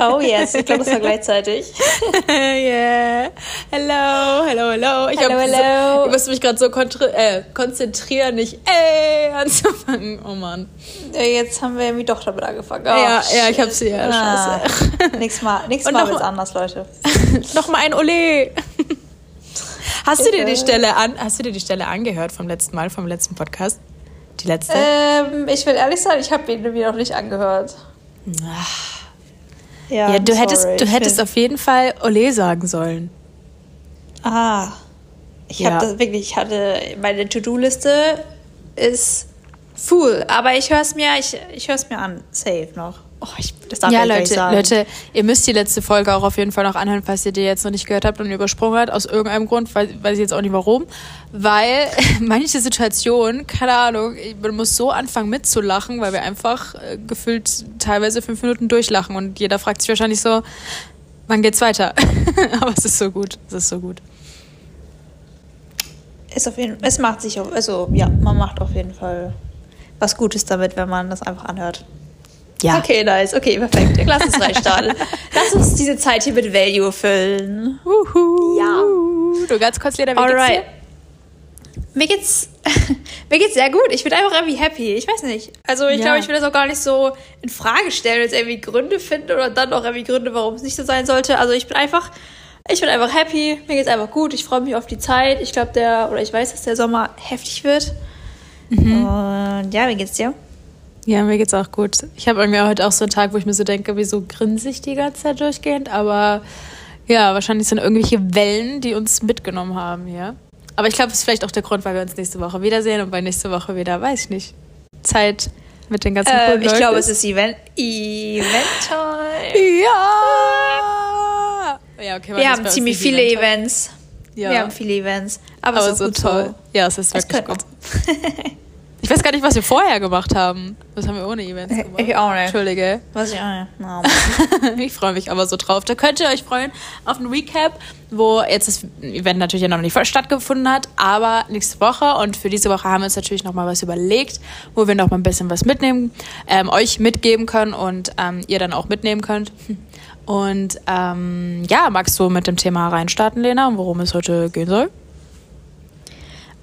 Oh yes, ich glaube, das war gleichzeitig. yeah. Hello, hello, hello. Ich, Hello, hello. So, ich musste mich gerade so äh, konzentrieren, nicht ey anzufangen. Oh Mann. Äh, Jetzt haben wir irgendwie doch damit angefangen. Oh, ja, ja, ich shit. hab's hier. Ah. Scheiße. Nächstes Mal, Und Mal wird's anders, Leute. Nochmal ein Ole. Hast du dir die. Stelle an, hast du dir die Stelle angehört vom letzten Mal, vom letzten Podcast? Die letzte? Ähm, ich will ehrlich sein, ich habe ihn mir noch nicht angehört. Ja, du hättest, du hättest auf jeden Fall Ole sagen sollen. Ah. Ich Ja. habe das wirklich, ich hatte, meine To-Do-Liste ist full, aber ich höre es mir, ich, ich höre es mir an, safe noch. Oh, ich, das darf ja, Leute. Leute, ihr müsst die letzte Folge auch auf jeden Fall noch anhören, falls ihr die jetzt noch nicht gehört habt und übersprungen habt, aus irgendeinem Grund, weiß, weiß ich jetzt auch nicht warum. Weil manche Situationen, keine Ahnung, man muss so anfangen mitzulachen, weil wir einfach äh, gefühlt teilweise fünf Minuten durchlachen und jeder fragt sich wahrscheinlich so, wann geht's weiter? Aber es ist so gut, es ist so gut. Ist auf jeden, es macht sich also ja, man macht auf jeden Fall was Gutes damit, wenn man das einfach anhört. Ja. Okay, nice. Okay, perfekt. Lass uns reinstarten. Lass uns diese Zeit hier mit Value füllen. Uhu. Ja. Du ganz kurz, Lena, wie geht's Alright. dir? Mir geht's, mir geht's sehr gut. Ich bin einfach irgendwie happy. Ich weiß nicht. Also ich Ja. glaube, ich will das auch gar nicht so in Frage stellen, jetzt irgendwie Gründe finden oder dann auch irgendwie Gründe, warum es nicht so sein sollte. Also ich bin einfach, ich bin einfach happy. Mir geht's einfach gut. Ich freue mich auf die Zeit. Ich glaube, der, oder ich weiß, dass der Sommer heftig wird. Und ja, wie geht's dir? Ja, mir geht's auch gut. Ich habe irgendwie heute auch so einen Tag, wo ich mir so denke, wieso grinse ich die ganze Zeit durchgehend? Aber ja, wahrscheinlich sind irgendwelche Wellen, die uns mitgenommen haben hier. Aber ich glaube, das ist vielleicht auch der Grund, weil wir uns nächste Woche wiedersehen und bei nächste Woche wieder, weiß ich nicht, Zeit mit den ganzen Ähm, ich glaube, es ist Event, Event Time. Ja! Ja, okay, Wir haben ziemlich viele Events. Ja. Wir haben viele Events. Aber, Aber es ist so toll. so. Ja, es ist Es wirklich könnte gut. Ich weiß gar nicht, was wir vorher gemacht haben. Was haben wir ohne Events gemacht? Ich auch nicht. Entschuldige. Was ich auch nicht. Ich freue mich aber so drauf. Da könnt ihr euch freuen auf ein Recap, wo jetzt das Event natürlich ja noch nicht voll stattgefunden hat, aber nächste Woche und für diese Woche haben wir uns natürlich noch mal was überlegt, wo wir noch mal ein bisschen was mitnehmen, ähm, euch mitgeben können und ähm, ihr dann auch mitnehmen könnt. Und ähm, ja, magst du mit dem Thema reinstarten, Lena, und worum es heute gehen soll?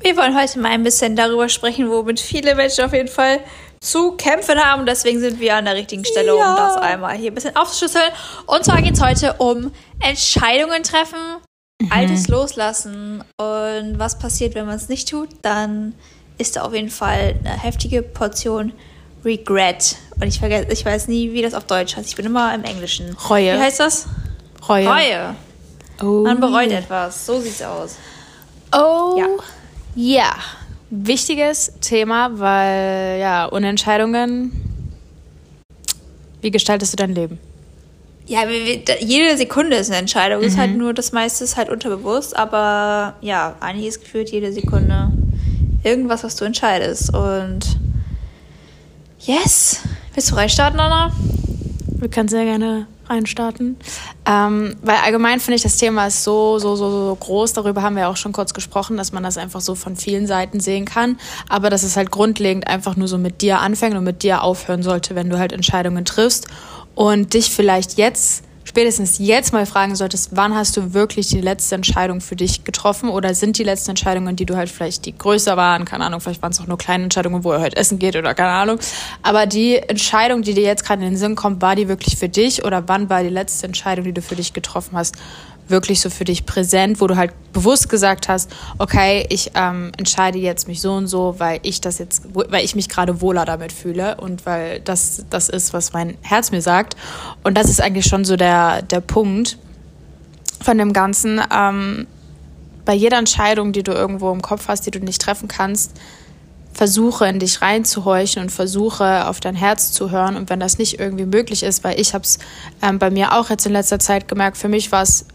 Wir wollen heute mal ein bisschen darüber sprechen, womit viele Menschen auf jeden Fall zu kämpfen haben. Deswegen sind wir an der richtigen Stelle, Ja. um das einmal hier ein bisschen aufzuschlüsseln. Und zwar geht es heute um Entscheidungen treffen, Altes loslassen. Und was passiert, wenn man es nicht tut? Dann ist da auf jeden Fall eine heftige Portion Regret. Und ich vergesse, ich weiß nie, wie das auf Deutsch heißt. Ich bin immer im Englischen. Reue. Wie heißt das? Reue. Reue. Oh. Man bereut etwas. So sieht's aus. Oh, Ja. Ja. Wichtiges Thema, weil ja, Unentscheidungen. Wie gestaltest du dein Leben? Ja, jede Sekunde ist eine Entscheidung. Ist halt nur, das meiste ist halt unterbewusst, aber ja, einiges gefühlt jede Sekunde irgendwas, was du entscheidest. Und yes. Willst du reinstarten, Anna? Wir können sehr gerne reinstarten. Ähm, weil allgemein finde ich, das Thema ist so, so, so, so groß. Darüber haben wir auch schon kurz gesprochen, dass man das einfach so von vielen Seiten sehen kann. Aber dass es halt grundlegend einfach nur so mit dir anfängt und mit dir aufhören sollte, wenn du halt Entscheidungen triffst und dich vielleicht jetzt spätestens jetzt mal fragen solltest, wann hast du wirklich die letzte Entscheidung für dich getroffen oder sind die letzten Entscheidungen, die du halt vielleicht die größer waren, keine Ahnung, vielleicht waren es auch nur kleine Entscheidungen, wo er heute essen geht oder keine Ahnung, aber die Entscheidung, die dir jetzt gerade in den Sinn kommt, war die wirklich für dich oder wann war die letzte Entscheidung, die du für dich getroffen hast, wirklich so für dich präsent, wo du halt bewusst gesagt hast, okay, ich ähm, entscheide jetzt mich so und so, weil ich das jetzt, weil ich mich gerade wohler damit fühle und weil das das ist, was mein Herz mir sagt. Und das ist eigentlich schon so der der Punkt von dem Ganzen. Ähm, bei jeder Entscheidung, die du irgendwo im Kopf hast, die du nicht treffen kannst, versuche in dich reinzuhorchen und versuche auf dein Herz zu hören. Und wenn das nicht irgendwie möglich ist, weil ich habe es ähm, bei mir auch jetzt in letzter Zeit gemerkt, für mich war es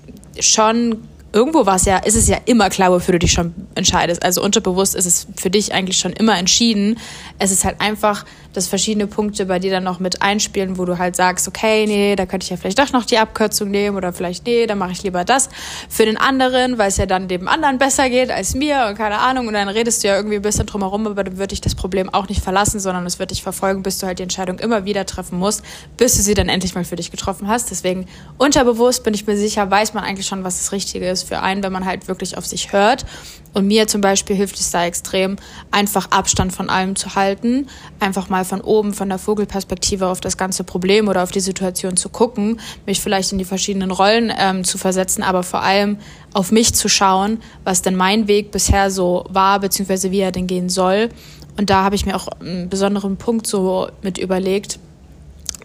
schon irgendwo war es ja, ist es ja immer klar, wofür du dich schon entscheidest. Also unterbewusst ist es für dich eigentlich schon immer entschieden. Es ist halt einfach, dass verschiedene Punkte bei dir dann noch mit einspielen, wo du halt sagst, okay, nee, da könnte ich ja vielleicht doch noch die Abkürzung nehmen oder vielleicht, nee, dann mache ich lieber das für den anderen, weil es ja dann dem anderen besser geht als mir und keine Ahnung. Und dann redest du ja irgendwie ein bisschen drumherum, aber dann wird dich das Problem auch nicht verlassen, sondern es wird dich verfolgen, bis du halt die Entscheidung immer wieder treffen musst, bis du sie dann endlich mal für dich getroffen hast. Deswegen unterbewusst bin ich mir sicher, weiß man eigentlich schon, was das Richtige ist für einen, wenn man halt wirklich auf sich hört. Und mir zum Beispiel hilft es da extrem, einfach Abstand von allem zu halten, einfach mal von oben, von der Vogelperspektive auf das ganze Problem oder auf die Situation zu gucken, mich vielleicht in die verschiedenen Rollen ähm, zu versetzen, aber vor allem auf mich zu schauen, was denn mein Weg bisher so war, beziehungsweise wie er denn gehen soll. Und da habe ich mir auch einen besonderen Punkt so mit überlegt,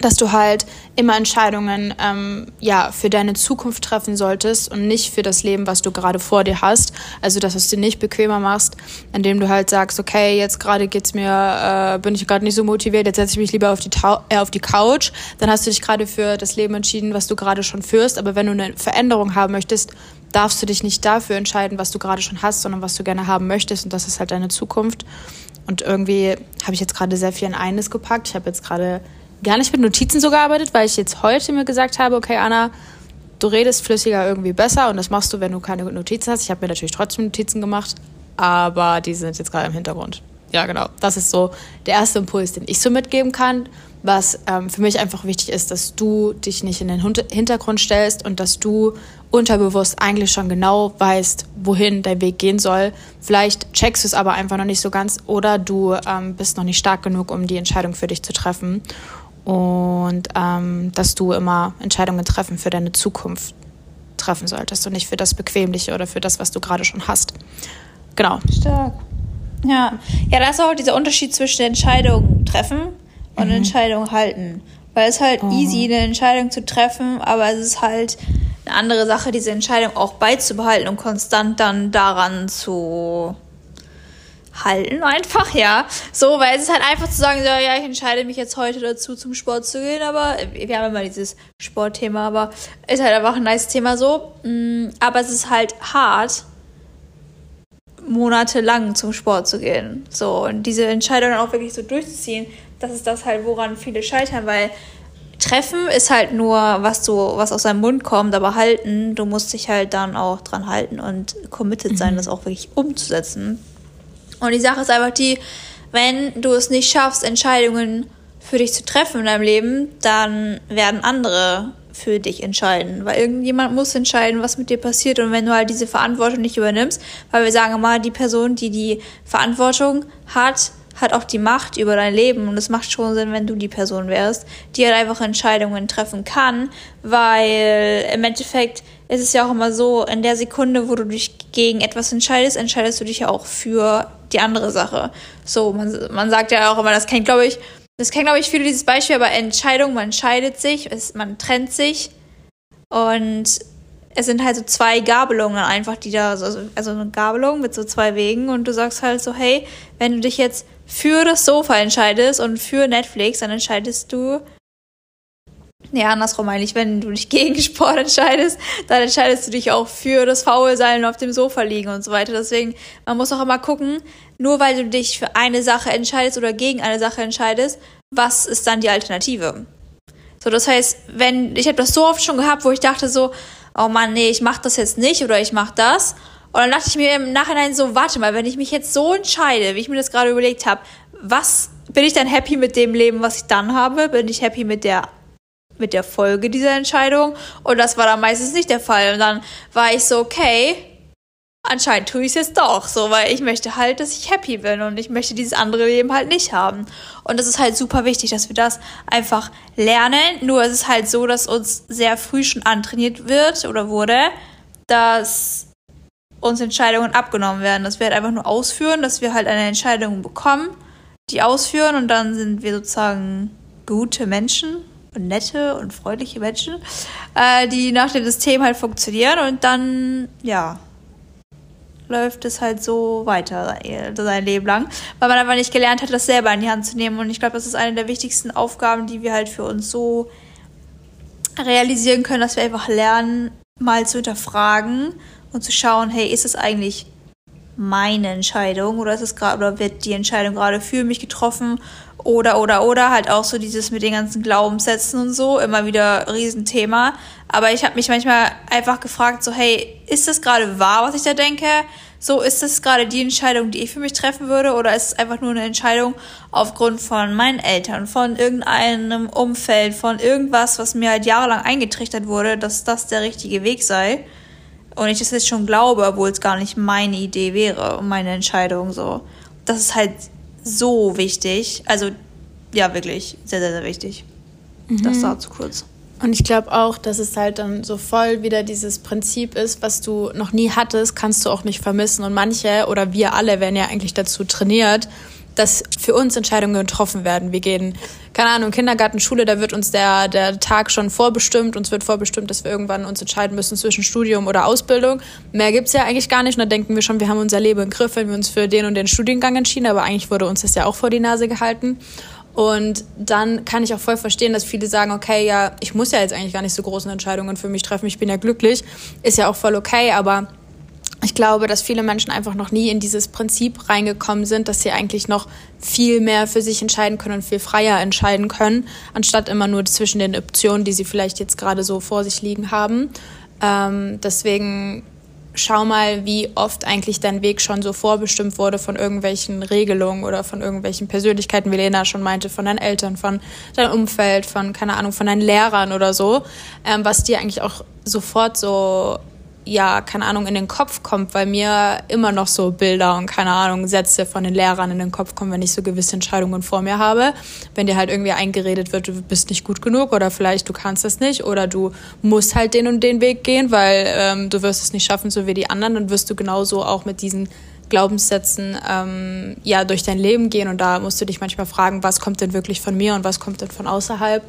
dass du halt immer Entscheidungen ähm, ja, für deine Zukunft treffen solltest und nicht für das Leben, was du gerade vor dir hast. Also, dass du es dir nicht bequemer machst, indem du halt sagst, okay, jetzt gerade geht's mir, äh, bin ich gerade nicht so motiviert, jetzt setze ich mich lieber auf die, äh, auf die Couch. Dann hast du dich gerade für das Leben entschieden, was du gerade schon führst. Aber wenn du eine Veränderung haben möchtest, darfst du dich nicht dafür entscheiden, was du gerade schon hast, sondern was du gerne haben möchtest. Und das ist halt deine Zukunft. Und irgendwie habe ich jetzt gerade sehr viel in eines gepackt. Ich habe jetzt gerade gar nicht mit Notizen so gearbeitet, weil ich jetzt heute mir gesagt habe, okay, Anna, du redest flüssiger irgendwie besser und das machst du, wenn du keine Notizen hast. Ich habe mir natürlich trotzdem Notizen gemacht, aber die sind jetzt gerade im Hintergrund. Ja, genau. Das ist so der erste Impuls, den ich so mitgeben kann. Was ähm, für mich einfach wichtig ist, dass du dich nicht in den Hintergrund stellst und dass du unterbewusst eigentlich schon genau weißt, wohin dein Weg gehen soll. Vielleicht checkst du es aber einfach noch nicht so ganz oder du ähm, bist noch nicht stark genug, um die Entscheidung für dich zu treffen und ähm, dass du immer Entscheidungen treffen für deine Zukunft treffen solltest und nicht für das Bequemliche oder für das, was du gerade schon hast. Genau. Stark. Ja, ja, da ist auch dieser Unterschied zwischen Entscheidungen treffen und mhm. Entscheidung halten. Weil es ist halt oh. easy, eine Entscheidung zu treffen, aber es ist halt eine andere Sache, diese Entscheidung auch beizubehalten und konstant dann daran zu halten, einfach, ja. So, weil es ist halt einfach zu sagen, so, ja, ich entscheide mich jetzt heute dazu, zum Sport zu gehen, aber wir haben immer dieses Sportthema, aber ist halt einfach ein nice Thema so. Mm, aber es ist halt hart, monatelang zum Sport zu gehen. So, und diese Entscheidung dann auch wirklich so durchzuziehen, das ist das halt, woran viele scheitern, weil Treffen ist halt nur, was du, was aus deinem Mund kommt, aber halten, du musst dich halt dann auch dran halten und committed sein, mhm. das auch wirklich umzusetzen. Und die Sache ist einfach die, wenn du es nicht schaffst, Entscheidungen für dich zu treffen in deinem Leben, dann werden andere für dich entscheiden. Weil irgendjemand muss entscheiden, was mit dir passiert. Und wenn du halt diese Verantwortung nicht übernimmst, weil wir sagen immer, die Person, die die Verantwortung hat, hat auch die Macht über dein Leben. Und es macht schon Sinn, wenn du die Person wärst, die halt einfach Entscheidungen treffen kann. Weil im Endeffekt ist es ja auch immer so, in der Sekunde, wo du dich gegen etwas entscheidest, entscheidest du dich ja auch für die andere Sache. So, man, man sagt ja auch immer, das kennt, glaube ich, das kennt, glaube ich, viele dieses Beispiel, aber Entscheidung, man entscheidet sich, es, man trennt sich und es sind halt so zwei Gabelungen einfach, die da, also, also eine Gabelung mit so zwei Wegen und du sagst halt so, hey, wenn du dich jetzt für das Sofa entscheidest und für Netflix, dann entscheidest du Nee, andersrum eigentlich, wenn du dich gegen Sport entscheidest, dann entscheidest du dich auch für das Faulsein auf dem Sofa liegen und so weiter. Deswegen, man muss auch immer gucken, nur weil du dich für eine Sache entscheidest oder gegen eine Sache entscheidest, was ist dann die Alternative? So, das heißt, wenn, ich habe das so oft schon gehabt, wo ich dachte so, oh Mann, nee, ich mach das jetzt nicht oder ich mach das. Und dann dachte ich mir im Nachhinein so, warte mal, wenn ich mich jetzt so entscheide, wie ich mir das gerade überlegt habe, was bin ich dann happy mit dem Leben, was ich dann habe? Bin ich happy mit der mit der Folge dieser Entscheidung. Und das war dann meistens nicht der Fall. Und dann war ich so, okay, anscheinend tue ich es jetzt doch, so, weil ich möchte halt, dass ich happy bin und ich möchte dieses andere Leben halt nicht haben. Und das ist halt super wichtig, dass wir das einfach lernen. Nur ist es halt so, dass uns sehr früh schon antrainiert wird oder wurde, dass uns Entscheidungen abgenommen werden, dass wir halt einfach nur ausführen, dass wir halt eine Entscheidung bekommen, die ausführen und dann sind wir sozusagen gute Menschen nette und freundliche Menschen, äh, die nach dem System halt funktionieren und dann, ja, läuft es halt so weiter sein Leben lang, weil man einfach nicht gelernt hat, das selber in die Hand zu nehmen. Und ich glaube, das ist eine der wichtigsten Aufgaben, die wir halt für uns so realisieren können, dass wir einfach lernen, mal zu hinterfragen und zu schauen, hey, ist es eigentlich meine Entscheidung oder ist es gerade oder wird die Entscheidung gerade für mich getroffen oder oder oder halt auch so dieses mit den ganzen Glaubenssätzen und so immer wieder Riesenthema. Aber ich habe mich manchmal einfach gefragt so hey ist das gerade wahr was ich da denke? So ist das gerade die Entscheidung die ich für mich treffen würde oder ist es einfach nur eine Entscheidung aufgrund von meinen Eltern von irgendeinem Umfeld von irgendwas was mir halt jahrelang eingetrichtert wurde dass das der richtige Weg sei? und ich das jetzt schon glaube, obwohl es gar nicht meine Idee wäre und meine Entscheidung so. Das ist halt so wichtig. Also ja, wirklich sehr, sehr, sehr wichtig. Mhm. Das war zu kurz. Und ich glaube auch, dass es halt dann so voll wieder dieses Prinzip ist, was du noch nie hattest, kannst du auch nicht vermissen. Und manche oder wir alle werden ja eigentlich dazu trainiert, dass für uns Entscheidungen getroffen werden. Wir gehen, keine Ahnung, Kindergarten, Schule, da wird uns der, der Tag schon vorbestimmt. Uns wird vorbestimmt, dass wir irgendwann uns entscheiden müssen zwischen Studium oder Ausbildung. Mehr gibt es ja eigentlich gar nicht. Und da denken wir schon, wir haben unser Leben im Griff, wenn wir uns für den und den Studiengang entschieden. Aber eigentlich wurde uns das ja auch vor die Nase gehalten. Und dann kann ich auch voll verstehen, dass viele sagen, okay, ja, ich muss ja jetzt eigentlich gar nicht so große Entscheidungen für mich treffen. Ich bin ja glücklich. Ist ja auch voll okay, aber ich glaube, dass viele Menschen einfach noch nie in dieses Prinzip reingekommen sind, dass sie eigentlich noch viel mehr für sich entscheiden können und viel freier entscheiden können, anstatt immer nur zwischen den Optionen, die sie vielleicht jetzt gerade so vor sich liegen haben. Ähm, deswegen schau mal, wie oft eigentlich dein Weg schon so vorbestimmt wurde von irgendwelchen Regelungen oder von irgendwelchen Persönlichkeiten, wie Lena schon meinte, von deinen Eltern, von deinem Umfeld, von, keine Ahnung, von deinen Lehrern oder so, ähm, was dir eigentlich auch sofort so ja, keine Ahnung, in den Kopf kommt, weil mir immer noch so Bilder und keine Ahnung, Sätze von den Lehrern in den Kopf kommen, wenn ich so gewisse Entscheidungen vor mir habe. Wenn dir halt irgendwie eingeredet wird, du bist nicht gut genug oder vielleicht du kannst das nicht oder du musst halt den und den Weg gehen, weil ähm, du wirst es nicht schaffen, so wie die anderen, dann wirst du genauso auch mit diesen Glaubenssätzen ähm, ja durch dein Leben gehen und da musst du dich manchmal fragen, was kommt denn wirklich von mir und was kommt denn von außerhalb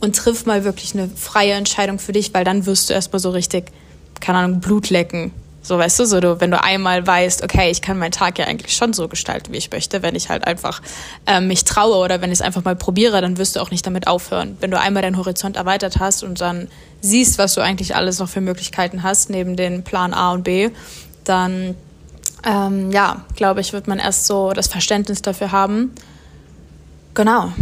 und triff mal wirklich eine freie Entscheidung für dich, weil dann wirst du erstmal so richtig keine Ahnung, Blut lecken. So, weißt du, so du, wenn du einmal weißt, okay, ich kann meinen Tag ja eigentlich schon so gestalten, wie ich möchte, wenn ich halt einfach äh, mich traue oder wenn ich es einfach mal probiere, dann wirst du auch nicht damit aufhören. Wenn du einmal deinen Horizont erweitert hast und dann siehst, was du eigentlich alles noch für Möglichkeiten hast, neben den Plan A und B, dann, ähm, ja, glaube ich, wird man erst so das Verständnis dafür haben. Genau.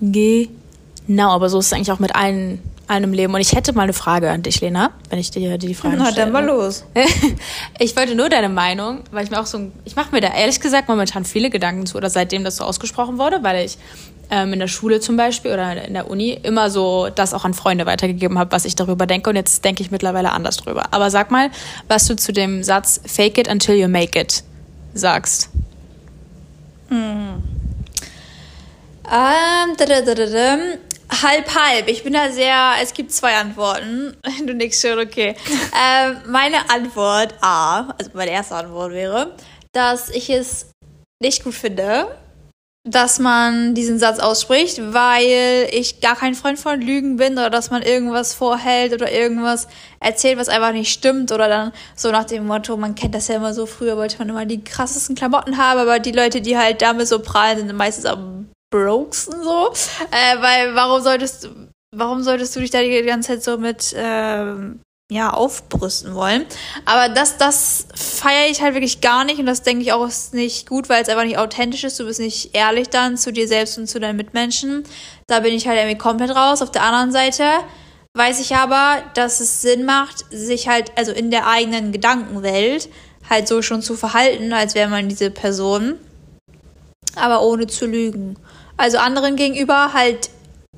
Genau, aber so ist es eigentlich auch mit allen einem Leben. Und ich hätte mal eine Frage an dich, Lena, wenn ich dir die Frage stelle. Na, dann mal los. ich wollte nur deine Meinung, weil ich mir auch so, ich mache mir da ehrlich gesagt momentan viele Gedanken zu, oder seitdem das so ausgesprochen wurde, weil ich ähm, in der Schule zum Beispiel oder in der Uni immer so das auch an Freunde weitergegeben habe, was ich darüber denke. Und jetzt denke ich mittlerweile anders drüber. Aber sag mal, was du zu dem Satz Fake it until you make it sagst. Hm. Ähm, Halb, halb. Ich bin da sehr, es gibt zwei Antworten. Du nix schon, okay. ähm, meine Antwort A, also meine erste Antwort wäre, dass ich es nicht gut finde, dass man diesen Satz ausspricht, weil ich gar kein Freund von Lügen bin oder dass man irgendwas vorhält oder irgendwas erzählt, was einfach nicht stimmt oder dann so nach dem Motto, man kennt das ja immer so, früher wollte man immer die krassesten Klamotten haben, aber die Leute, die halt damit so prallen, sind meistens am Brokesen so. Äh, weil warum solltest du, warum solltest du dich da die ganze Zeit so mit ähm, ja, aufbrüsten wollen. Aber das, das feiere ich halt wirklich gar nicht und das denke ich auch ist nicht gut, weil es einfach nicht authentisch ist. Du bist nicht ehrlich dann zu dir selbst und zu deinen Mitmenschen. Da bin ich halt irgendwie komplett raus. Auf der anderen Seite weiß ich aber, dass es Sinn macht, sich halt, also in der eigenen Gedankenwelt halt so schon zu verhalten, als wäre man diese Person, aber ohne zu lügen. Also anderen gegenüber halt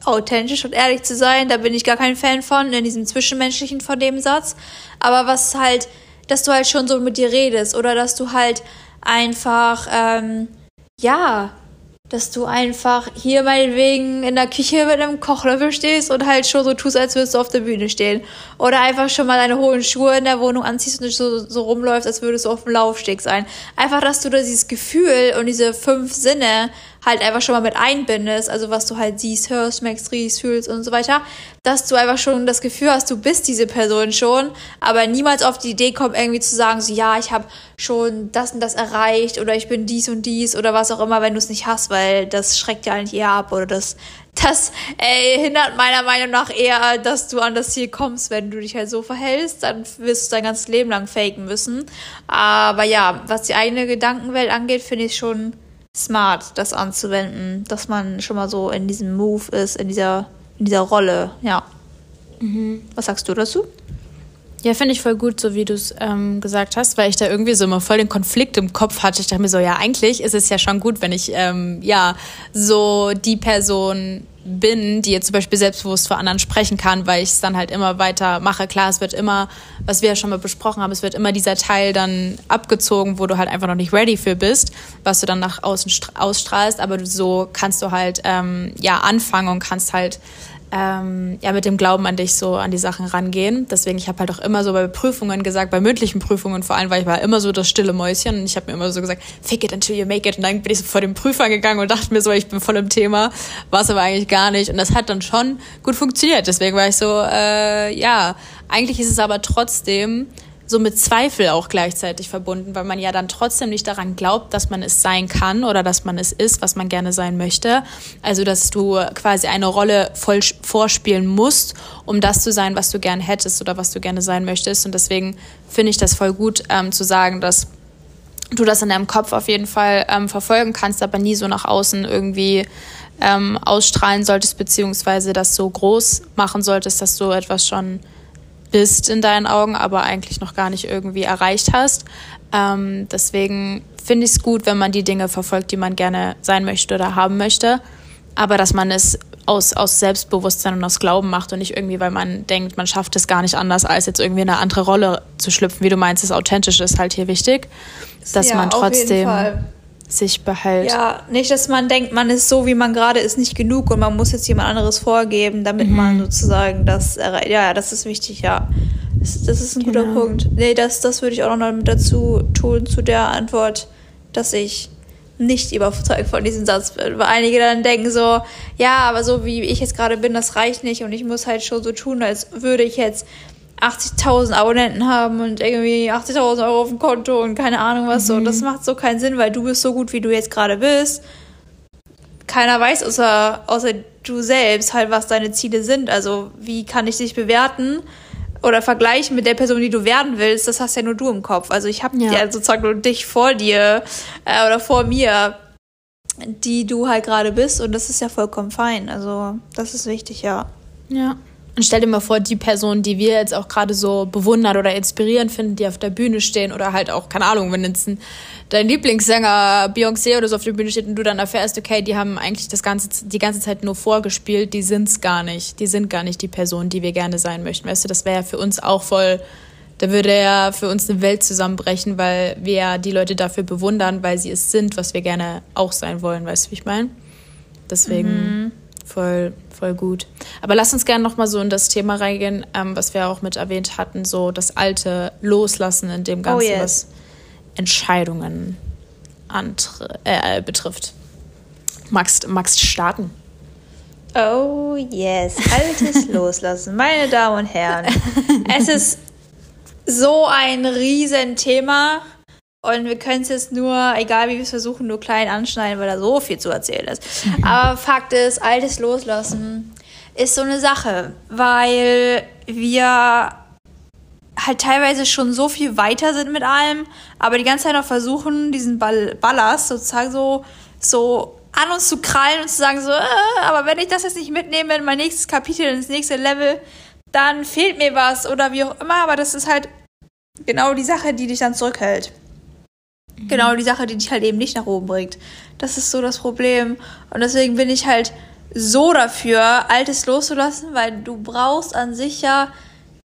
authentisch und ehrlich zu sein, da bin ich gar kein Fan von, in diesem Zwischenmenschlichen von dem Satz. Aber was halt, dass du halt schon so mit dir redest oder dass du halt einfach, ähm, ja, dass du einfach hier meinetwegen in der Küche mit einem Kochlöffel stehst und halt schon so tust, als würdest du auf der Bühne stehen. Oder einfach schon mal deine hohen Schuhe in der Wohnung anziehst und so, so rumläufst, als würdest du auf dem Laufsteg sein. Einfach, dass du da dieses Gefühl und diese fünf Sinne halt einfach schon mal mit einbindest, also was du halt siehst, hörst, schmeckst, riechst, fühlst und so weiter, dass du einfach schon das Gefühl hast, du bist diese Person schon, aber niemals auf die Idee kommt, irgendwie zu sagen, so ja, ich habe schon das und das erreicht oder ich bin dies und dies oder was auch immer, wenn du es nicht hast, weil das schreckt ja eigentlich eher ab oder das das äh, hindert meiner Meinung nach eher, dass du an das Ziel kommst, wenn du dich halt so verhältst, dann wirst du dein ganzes Leben lang faken müssen. Aber ja, was die eigene Gedankenwelt angeht, finde ich schon smart, das anzuwenden, dass man schon mal so in diesem Move ist, in dieser, in dieser Rolle, ja. Mhm. Was sagst du dazu? Ja, finde ich voll gut, so wie du es ähm, gesagt hast, weil ich da irgendwie so immer voll den Konflikt im Kopf hatte. Ich dachte mir so, ja, eigentlich ist es ja schon gut, wenn ich ähm, ja so die Person bin, die jetzt zum Beispiel selbstbewusst vor anderen sprechen kann, weil ich es dann halt immer weiter mache. Klar, es wird immer, was wir ja schon mal besprochen haben, es wird immer dieser Teil dann abgezogen, wo du halt einfach noch nicht ready für bist, was du dann nach außen ausstrahlst, aber so kannst du halt ähm, ja anfangen und kannst halt ähm, ja, mit dem Glauben an dich so an die Sachen rangehen. Deswegen, ich habe halt auch immer so bei Prüfungen gesagt, bei mündlichen Prüfungen vor allem, weil ich war immer so das stille Mäuschen und ich habe mir immer so gesagt, fake it until you make it. Und dann bin ich so vor dem Prüfer gegangen und dachte mir so, ich bin voll im Thema, war es aber eigentlich gar nicht. Und das hat dann schon gut funktioniert. Deswegen war ich so, äh, ja, eigentlich ist es aber trotzdem so mit Zweifel auch gleichzeitig verbunden, weil man ja dann trotzdem nicht daran glaubt, dass man es sein kann oder dass man es ist, was man gerne sein möchte. Also, dass du quasi eine Rolle voll vorspielen musst, um das zu sein, was du gerne hättest oder was du gerne sein möchtest. Und deswegen finde ich das voll gut ähm, zu sagen, dass du das in deinem Kopf auf jeden Fall ähm, verfolgen kannst, aber nie so nach außen irgendwie ähm, ausstrahlen solltest, beziehungsweise das so groß machen solltest, dass du etwas schon bist in deinen Augen, aber eigentlich noch gar nicht irgendwie erreicht hast. Ähm, deswegen finde ich es gut, wenn man die Dinge verfolgt, die man gerne sein möchte oder haben möchte. Aber dass man es aus, aus Selbstbewusstsein und aus Glauben macht und nicht irgendwie, weil man denkt, man schafft es gar nicht anders, als jetzt irgendwie eine andere Rolle zu schlüpfen. Wie du meinst, das Authentische ist halt hier wichtig. Dass ja, man trotzdem sich behält. Ja, nicht, dass man denkt, man ist so, wie man gerade ist, nicht genug und man muss jetzt jemand anderes vorgeben, damit mhm. man sozusagen das erreicht. Ja, das ist wichtig, ja. Das, das ist ein genau. guter Punkt. Nee, das, das würde ich auch noch mit dazu tun, zu der Antwort, dass ich nicht überzeugt von diesem Satz bin. Weil einige dann denken so, ja, aber so wie ich jetzt gerade bin, das reicht nicht und ich muss halt schon so tun, als würde ich jetzt 80.000 Abonnenten haben und irgendwie 80.000 Euro auf dem Konto und keine Ahnung was mhm. so. Das macht so keinen Sinn, weil du bist so gut, wie du jetzt gerade bist. Keiner weiß außer, außer du selbst halt, was deine Ziele sind. Also wie kann ich dich bewerten oder vergleichen mit der Person, die du werden willst? Das hast ja nur du im Kopf. Also ich habe ja. ja sozusagen nur dich vor dir äh, oder vor mir, die du halt gerade bist und das ist ja vollkommen fein. Also das ist wichtig, ja. Ja. Und stell dir mal vor, die Person, die wir jetzt auch gerade so bewundern oder inspirierend finden, die auf der Bühne stehen oder halt auch, keine Ahnung, wenn jetzt ein, dein Lieblingssänger Beyoncé oder so auf der Bühne steht und du dann erfährst, okay, die haben eigentlich das ganze, die ganze Zeit nur vorgespielt, die sind's gar nicht. Die sind gar nicht die Person, die wir gerne sein möchten. Weißt du, das wäre ja für uns auch voll, da würde ja für uns eine Welt zusammenbrechen, weil wir ja die Leute dafür bewundern, weil sie es sind, was wir gerne auch sein wollen. Weißt du, wie ich meine? Deswegen. Mhm voll, voll gut. Aber lass uns gerne nochmal so in das Thema reingehen, ähm, was wir auch mit erwähnt hatten, so das alte Loslassen in dem oh, Ganzen, oh yes. was Entscheidungen äh, betrifft. Magst, magst starten? Oh yes, altes Loslassen. Meine Damen und Herren, es ist so ein Riesenthema. Und wir können es jetzt nur, egal wie wir es versuchen, nur klein anschneiden, weil da so viel zu erzählen ist. Aber Fakt ist, altes Loslassen ist so eine Sache, weil wir halt teilweise schon so viel weiter sind mit allem, aber die ganze Zeit noch versuchen, diesen Ball Ballast sozusagen so, so an uns zu krallen und zu sagen so, äh, aber wenn ich das jetzt nicht mitnehme in mein nächstes Kapitel, ins nächste Level, dann fehlt mir was oder wie auch immer, aber das ist halt genau die Sache, die dich dann zurückhält. Genau die Sache, die dich halt eben nicht nach oben bringt. Das ist so das Problem. Und deswegen bin ich halt so dafür, Altes loszulassen, weil du brauchst an sich ja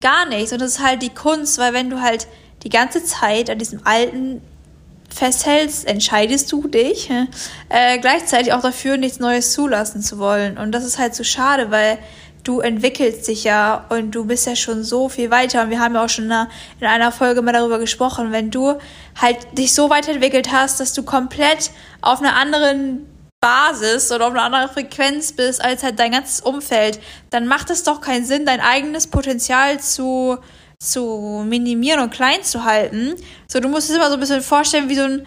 gar nichts. Und das ist halt die Kunst, weil wenn du halt die ganze Zeit an diesem Alten festhältst, entscheidest du dich äh, gleichzeitig auch dafür, nichts Neues zulassen zu wollen. Und das ist halt so schade, weil du entwickelst dich ja und du bist ja schon so viel weiter. Und wir haben ja auch schon in einer Folge mal darüber gesprochen, wenn du halt dich so weiterentwickelt hast, dass du komplett auf einer anderen Basis oder auf einer anderen Frequenz bist als halt dein ganzes Umfeld, dann macht es doch keinen Sinn, dein eigenes Potenzial zu, zu minimieren und klein zu halten. So, du musst es immer so ein bisschen vorstellen wie so ein,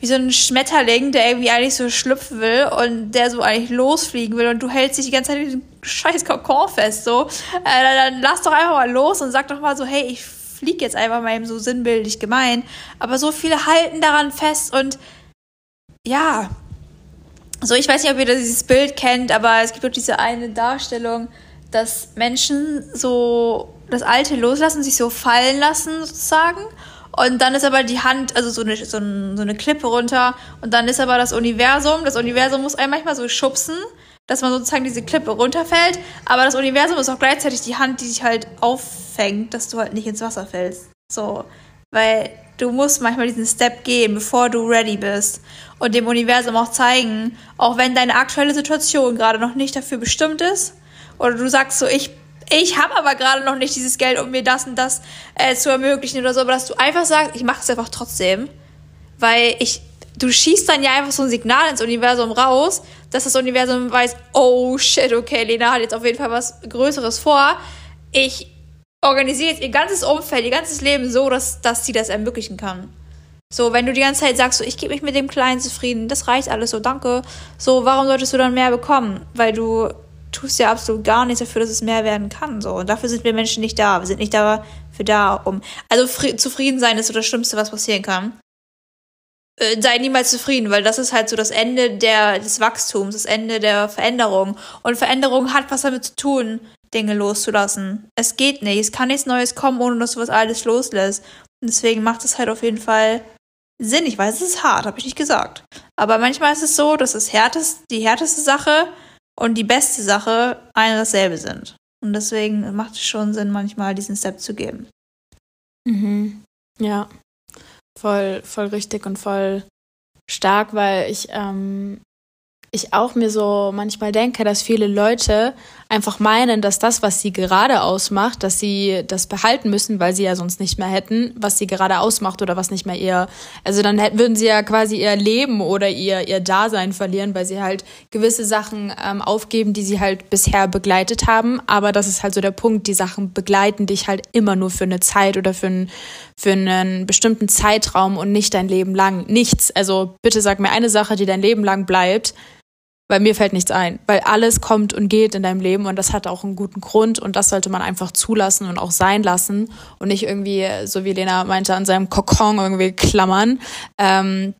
wie so ein Schmetterling, der irgendwie eigentlich so schlüpfen will und der so eigentlich losfliegen will und du hältst dich die ganze Zeit in diesem scheiß Kokon fest, so. Äh, dann lass doch einfach mal los und sag doch mal so, hey, ich flieg jetzt einfach mal eben so sinnbildlich gemein. Aber so viele halten daran fest und ja, so, ich weiß nicht, ob ihr dieses Bild kennt, aber es gibt doch diese eine Darstellung, dass Menschen so das Alte loslassen, sich so fallen lassen sozusagen. Und dann ist aber die Hand, also so eine, so, ein, so eine Klippe runter. Und dann ist aber das Universum, das Universum muss einen manchmal so schubsen, dass man sozusagen diese Klippe runterfällt. Aber das Universum ist auch gleichzeitig die Hand, die dich halt auffängt, dass du halt nicht ins Wasser fällst. So. Weil du musst manchmal diesen Step gehen, bevor du ready bist. Und dem Universum auch zeigen, auch wenn deine aktuelle Situation gerade noch nicht dafür bestimmt ist. Oder du sagst so, ich ich habe aber gerade noch nicht dieses Geld, um mir das und das äh, zu ermöglichen oder so, aber dass du einfach sagst, ich mache es einfach trotzdem, weil ich, du schießt dann ja einfach so ein Signal ins Universum raus, dass das Universum weiß, oh shit, okay, Lena hat jetzt auf jeden Fall was Größeres vor. Ich organisiere jetzt ihr ganzes Umfeld, ihr ganzes Leben so, dass, dass sie das ermöglichen kann. So, wenn du die ganze Zeit sagst, so, ich gebe mich mit dem Kleinen zufrieden, das reicht alles so, danke. So, warum solltest du dann mehr bekommen? Weil du tust ja absolut gar nichts dafür, dass es mehr werden kann. So. Und dafür sind wir Menschen nicht da. Wir sind nicht dafür da, um. Also zufrieden sein ist so das Schlimmste, was passieren kann. Äh, sei niemals zufrieden, weil das ist halt so das Ende der, des Wachstums, das Ende der Veränderung. Und Veränderung hat was damit zu tun, Dinge loszulassen. Es geht nicht. Es kann nichts Neues kommen, ohne dass du was alles loslässt. Und deswegen macht es halt auf jeden Fall Sinn. Ich weiß, es ist hart, habe ich nicht gesagt. Aber manchmal ist es so, dass das härtest, die härteste Sache und die beste Sache eine dasselbe sind. Und deswegen macht es schon Sinn, manchmal diesen Step zu geben. Mhm. Ja, voll, voll richtig und voll stark, weil ich ähm, ich auch mir so manchmal denke, dass viele Leute einfach meinen, dass das, was sie gerade ausmacht, dass sie das behalten müssen, weil sie ja sonst nicht mehr hätten, was sie gerade ausmacht oder was nicht mehr ihr, also dann hätten, würden sie ja quasi ihr Leben oder ihr, ihr Dasein verlieren, weil sie halt gewisse Sachen ähm, aufgeben, die sie halt bisher begleitet haben. Aber das ist halt so der Punkt, die Sachen begleiten dich halt immer nur für eine Zeit oder für, ein, für einen bestimmten Zeitraum und nicht dein Leben lang. Nichts. Also bitte sag mir eine Sache, die dein Leben lang bleibt weil mir fällt nichts ein, weil alles kommt und geht in deinem Leben und das hat auch einen guten Grund und das sollte man einfach zulassen und auch sein lassen und nicht irgendwie, so wie Lena meinte, an seinem Kokon irgendwie klammern. Ähm,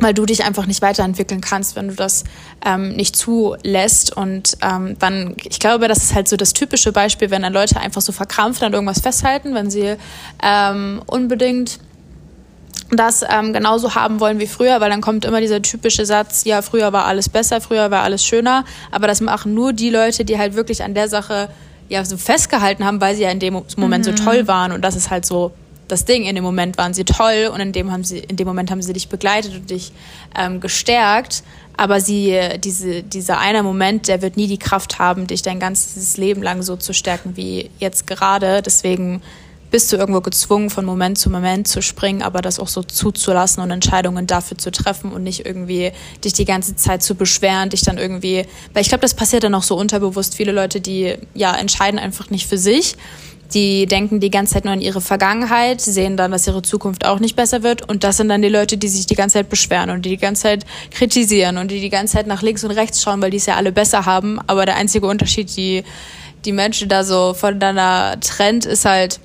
weil du dich einfach nicht weiterentwickeln kannst, wenn du das ähm, nicht zulässt. Und ähm, dann, ich glaube, das ist halt so das typische Beispiel, wenn dann Leute einfach so verkrampft an irgendwas festhalten, wenn sie ähm, unbedingt das ähm, genauso haben wollen wie früher, weil dann kommt immer dieser typische Satz, ja, früher war alles besser, früher war alles schöner, aber das machen nur die Leute, die halt wirklich an der Sache ja so festgehalten haben, weil sie ja in dem Moment mhm. so toll waren und das ist halt so das Ding. In dem Moment waren sie toll und in dem, haben sie, in dem Moment haben sie dich begleitet und dich ähm, gestärkt. Aber sie, diese, dieser eine Moment, der wird nie die Kraft haben, dich dein ganzes Leben lang so zu stärken wie jetzt gerade. Deswegen bist du irgendwo gezwungen, von Moment zu Moment zu springen, aber das auch so zuzulassen und Entscheidungen dafür zu treffen und nicht irgendwie dich die ganze Zeit zu beschweren, dich dann irgendwie, weil ich glaube, das passiert dann auch so unterbewusst. Viele Leute, die ja entscheiden einfach nicht für sich. Die denken die ganze Zeit nur an ihre Vergangenheit, sehen dann, dass ihre Zukunft auch nicht besser wird. Und das sind dann die Leute, die sich die ganze Zeit beschweren und die die ganze Zeit kritisieren und die die ganze Zeit nach links und rechts schauen, weil die es ja alle besser haben. Aber der einzige Unterschied, die die Menschen da so voneinander trennt, ist halt,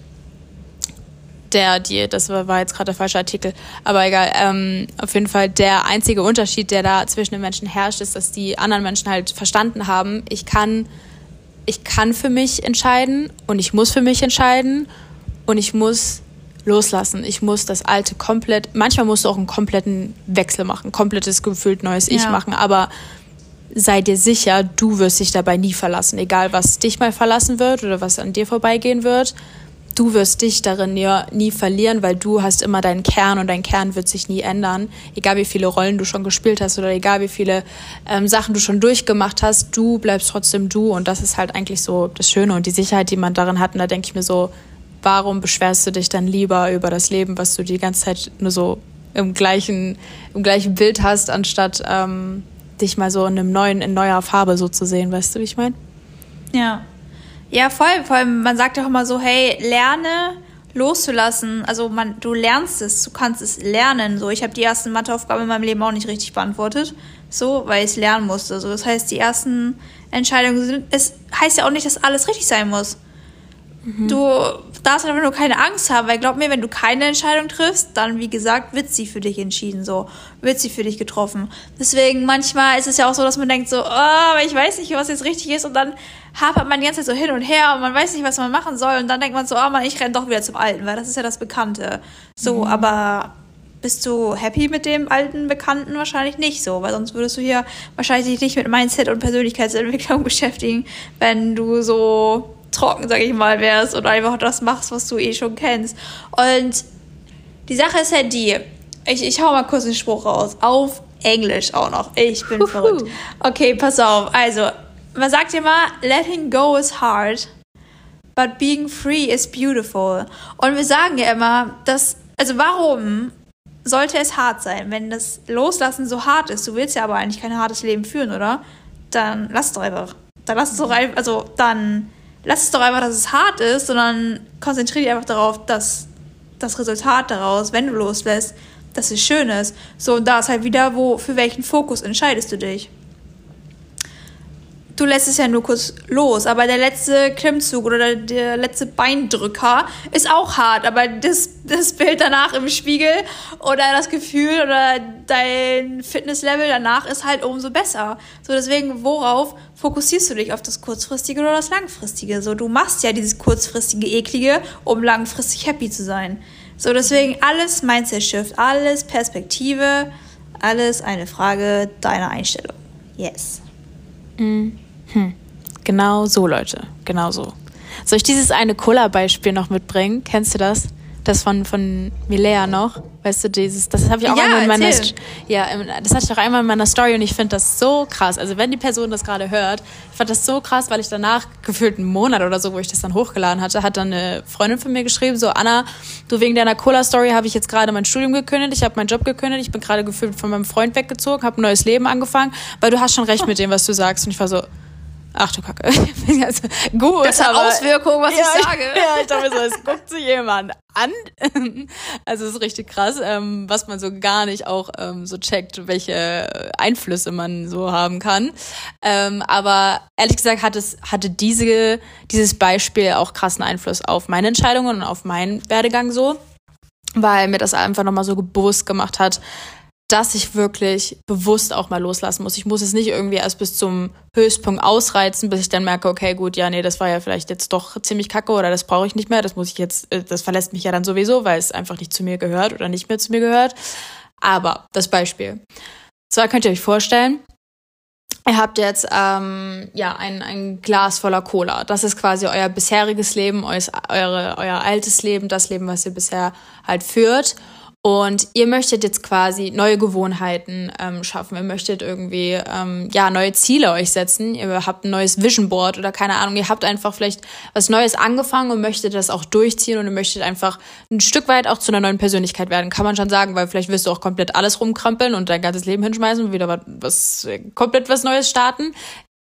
der, die, das war jetzt gerade der falsche Artikel, aber egal, ähm, auf jeden Fall der einzige Unterschied, der da zwischen den Menschen herrscht, ist, dass die anderen Menschen halt verstanden haben, ich kann, ich kann für mich entscheiden und ich muss für mich entscheiden und ich muss loslassen. Ich muss das Alte komplett, manchmal musst du auch einen kompletten Wechsel machen, komplettes gefühlt neues Ich ja. machen, aber sei dir sicher, du wirst dich dabei nie verlassen, egal was dich mal verlassen wird oder was an dir vorbeigehen wird du wirst dich darin ja nie verlieren, weil du hast immer deinen Kern und dein Kern wird sich nie ändern. Egal wie viele Rollen du schon gespielt hast oder egal wie viele ähm, Sachen du schon durchgemacht hast, du bleibst trotzdem du und das ist halt eigentlich so das Schöne und die Sicherheit, die man darin hat. Und da denke ich mir so, warum beschwerst du dich dann lieber über das Leben, was du die ganze Zeit nur so im gleichen, im gleichen Bild hast, anstatt ähm, dich mal so in einem neuen, in neuer Farbe so zu sehen, weißt du, wie ich meine? Ja. Ja, voll. Vor allem, man sagt ja auch immer so, hey, lerne loszulassen. Also man, du lernst es, du kannst es lernen. So, ich habe die ersten Matheaufgaben in meinem Leben auch nicht richtig beantwortet. So, weil ich es lernen musste. So, das heißt, die ersten Entscheidungen sind. Es heißt ja auch nicht, dass alles richtig sein muss. Mhm. Du darfst einfach nur keine Angst haben, weil glaub mir, wenn du keine Entscheidung triffst, dann, wie gesagt, wird sie für dich entschieden, so. Wird sie für dich getroffen. Deswegen, manchmal ist es ja auch so, dass man denkt so, oh, ich weiß nicht, was jetzt richtig ist und dann hapert man die ganze Zeit so hin und her und man weiß nicht, was man machen soll und dann denkt man so, oh man, ich renne doch wieder zum Alten, weil das ist ja das Bekannte. So, mhm. aber bist du happy mit dem alten Bekannten? Wahrscheinlich nicht so, weil sonst würdest du hier wahrscheinlich dich nicht mit Mindset und Persönlichkeitsentwicklung beschäftigen, wenn du so trocken, sag ich mal, wärst oder einfach das machst, was du eh schon kennst. Und die Sache ist halt die, ich, ich hau mal kurz einen Spruch raus, auf Englisch auch noch. Ich bin Uhu. verrückt. Okay, pass auf. Also, man sagt ja immer, letting go is hard, but being free is beautiful. Und wir sagen ja immer, dass, also warum sollte es hart sein, wenn das Loslassen so hart ist? Du willst ja aber eigentlich kein hartes Leben führen, oder? Dann lass es doch einfach. Dann lass es doch einfach, also dann lass es doch einfach, dass es hart ist, sondern konzentriere dich einfach darauf, dass das Resultat daraus, wenn du loslässt, dass es schön ist. So, und da ist halt wieder, wo, für welchen Fokus entscheidest du dich? Du lässt es ja nur kurz los, aber der letzte Klimmzug oder der, letzte Beindrücker ist auch hart, aber das, das Bild danach im Spiegel oder das Gefühl oder dein Fitnesslevel danach ist halt umso besser. So deswegen, worauf fokussierst du dich? Auf das kurzfristige oder das langfristige? So, du machst ja dieses kurzfristige eklige, um langfristig happy zu sein. So, deswegen alles Mindset Shift, alles Perspektive, alles eine Frage deiner Einstellung. Yes. Mm. Hm. Genau so, Leute. Genau so. Soll ich dieses eine Cola-Beispiel noch mitbringen? Kennst du das? Das von, von Milea noch. Weißt du, dieses, das habe ich auch ja, einmal in meiner Ja, das hatte ich auch einmal in meiner Story und ich finde das so krass. Also wenn die Person das gerade hört, ich fand das so krass, weil ich danach gefühlt einen Monat oder so, wo ich das dann hochgeladen hatte, hat dann eine Freundin von mir geschrieben, so Anna, du wegen deiner Cola-Story habe ich jetzt gerade mein Studium gekündigt, ich habe meinen Job gekündigt, ich bin gerade gefühlt von meinem Freund weggezogen, habe ein neues Leben angefangen, weil du hast schon recht mit dem, was du sagst. Und ich war so, Ach du Kacke. also, gut. Das hat aber, Auswirkungen, was ja, ich sage. Ja, ich glaube, so, es guckt sich jemand an. Also es ist richtig krass, ähm, was man so gar nicht auch ähm, so checkt, welche Einflüsse man so haben kann. Ähm, aber ehrlich gesagt hat es, hatte diese, dieses Beispiel auch krassen Einfluss auf meine Entscheidungen und auf meinen Werdegang so, weil mir das einfach nochmal so bewusst gemacht hat, dass ich wirklich bewusst auch mal loslassen muss. Ich muss es nicht irgendwie erst bis zum Höchstpunkt ausreizen, bis ich dann merke, okay, gut, ja, nee, das war ja vielleicht jetzt doch ziemlich kacke oder das brauche ich nicht mehr, das muss ich jetzt, äh, das verlässt mich ja dann sowieso, weil es einfach nicht zu mir gehört oder nicht mehr zu mir gehört. Aber das Beispiel. Zwar könnt ihr euch vorstellen, ihr habt jetzt ähm, ja ein, ein Glas voller Cola. Das ist quasi euer bisheriges Leben, euer, eure, euer altes Leben, das Leben, was ihr bisher halt führt. Und ihr möchtet jetzt quasi neue Gewohnheiten ähm, schaffen. Ihr möchtet irgendwie ähm, ja neue Ziele euch setzen. Ihr habt ein neues Vision Board oder keine Ahnung. Ihr habt einfach vielleicht was Neues angefangen und möchtet das auch durchziehen und ihr möchtet einfach ein Stück weit auch zu einer neuen Persönlichkeit werden. Kann man schon sagen, weil vielleicht wirst du auch komplett alles rumkrampeln und dein ganzes Leben hinschmeißen und wieder was komplett was Neues starten.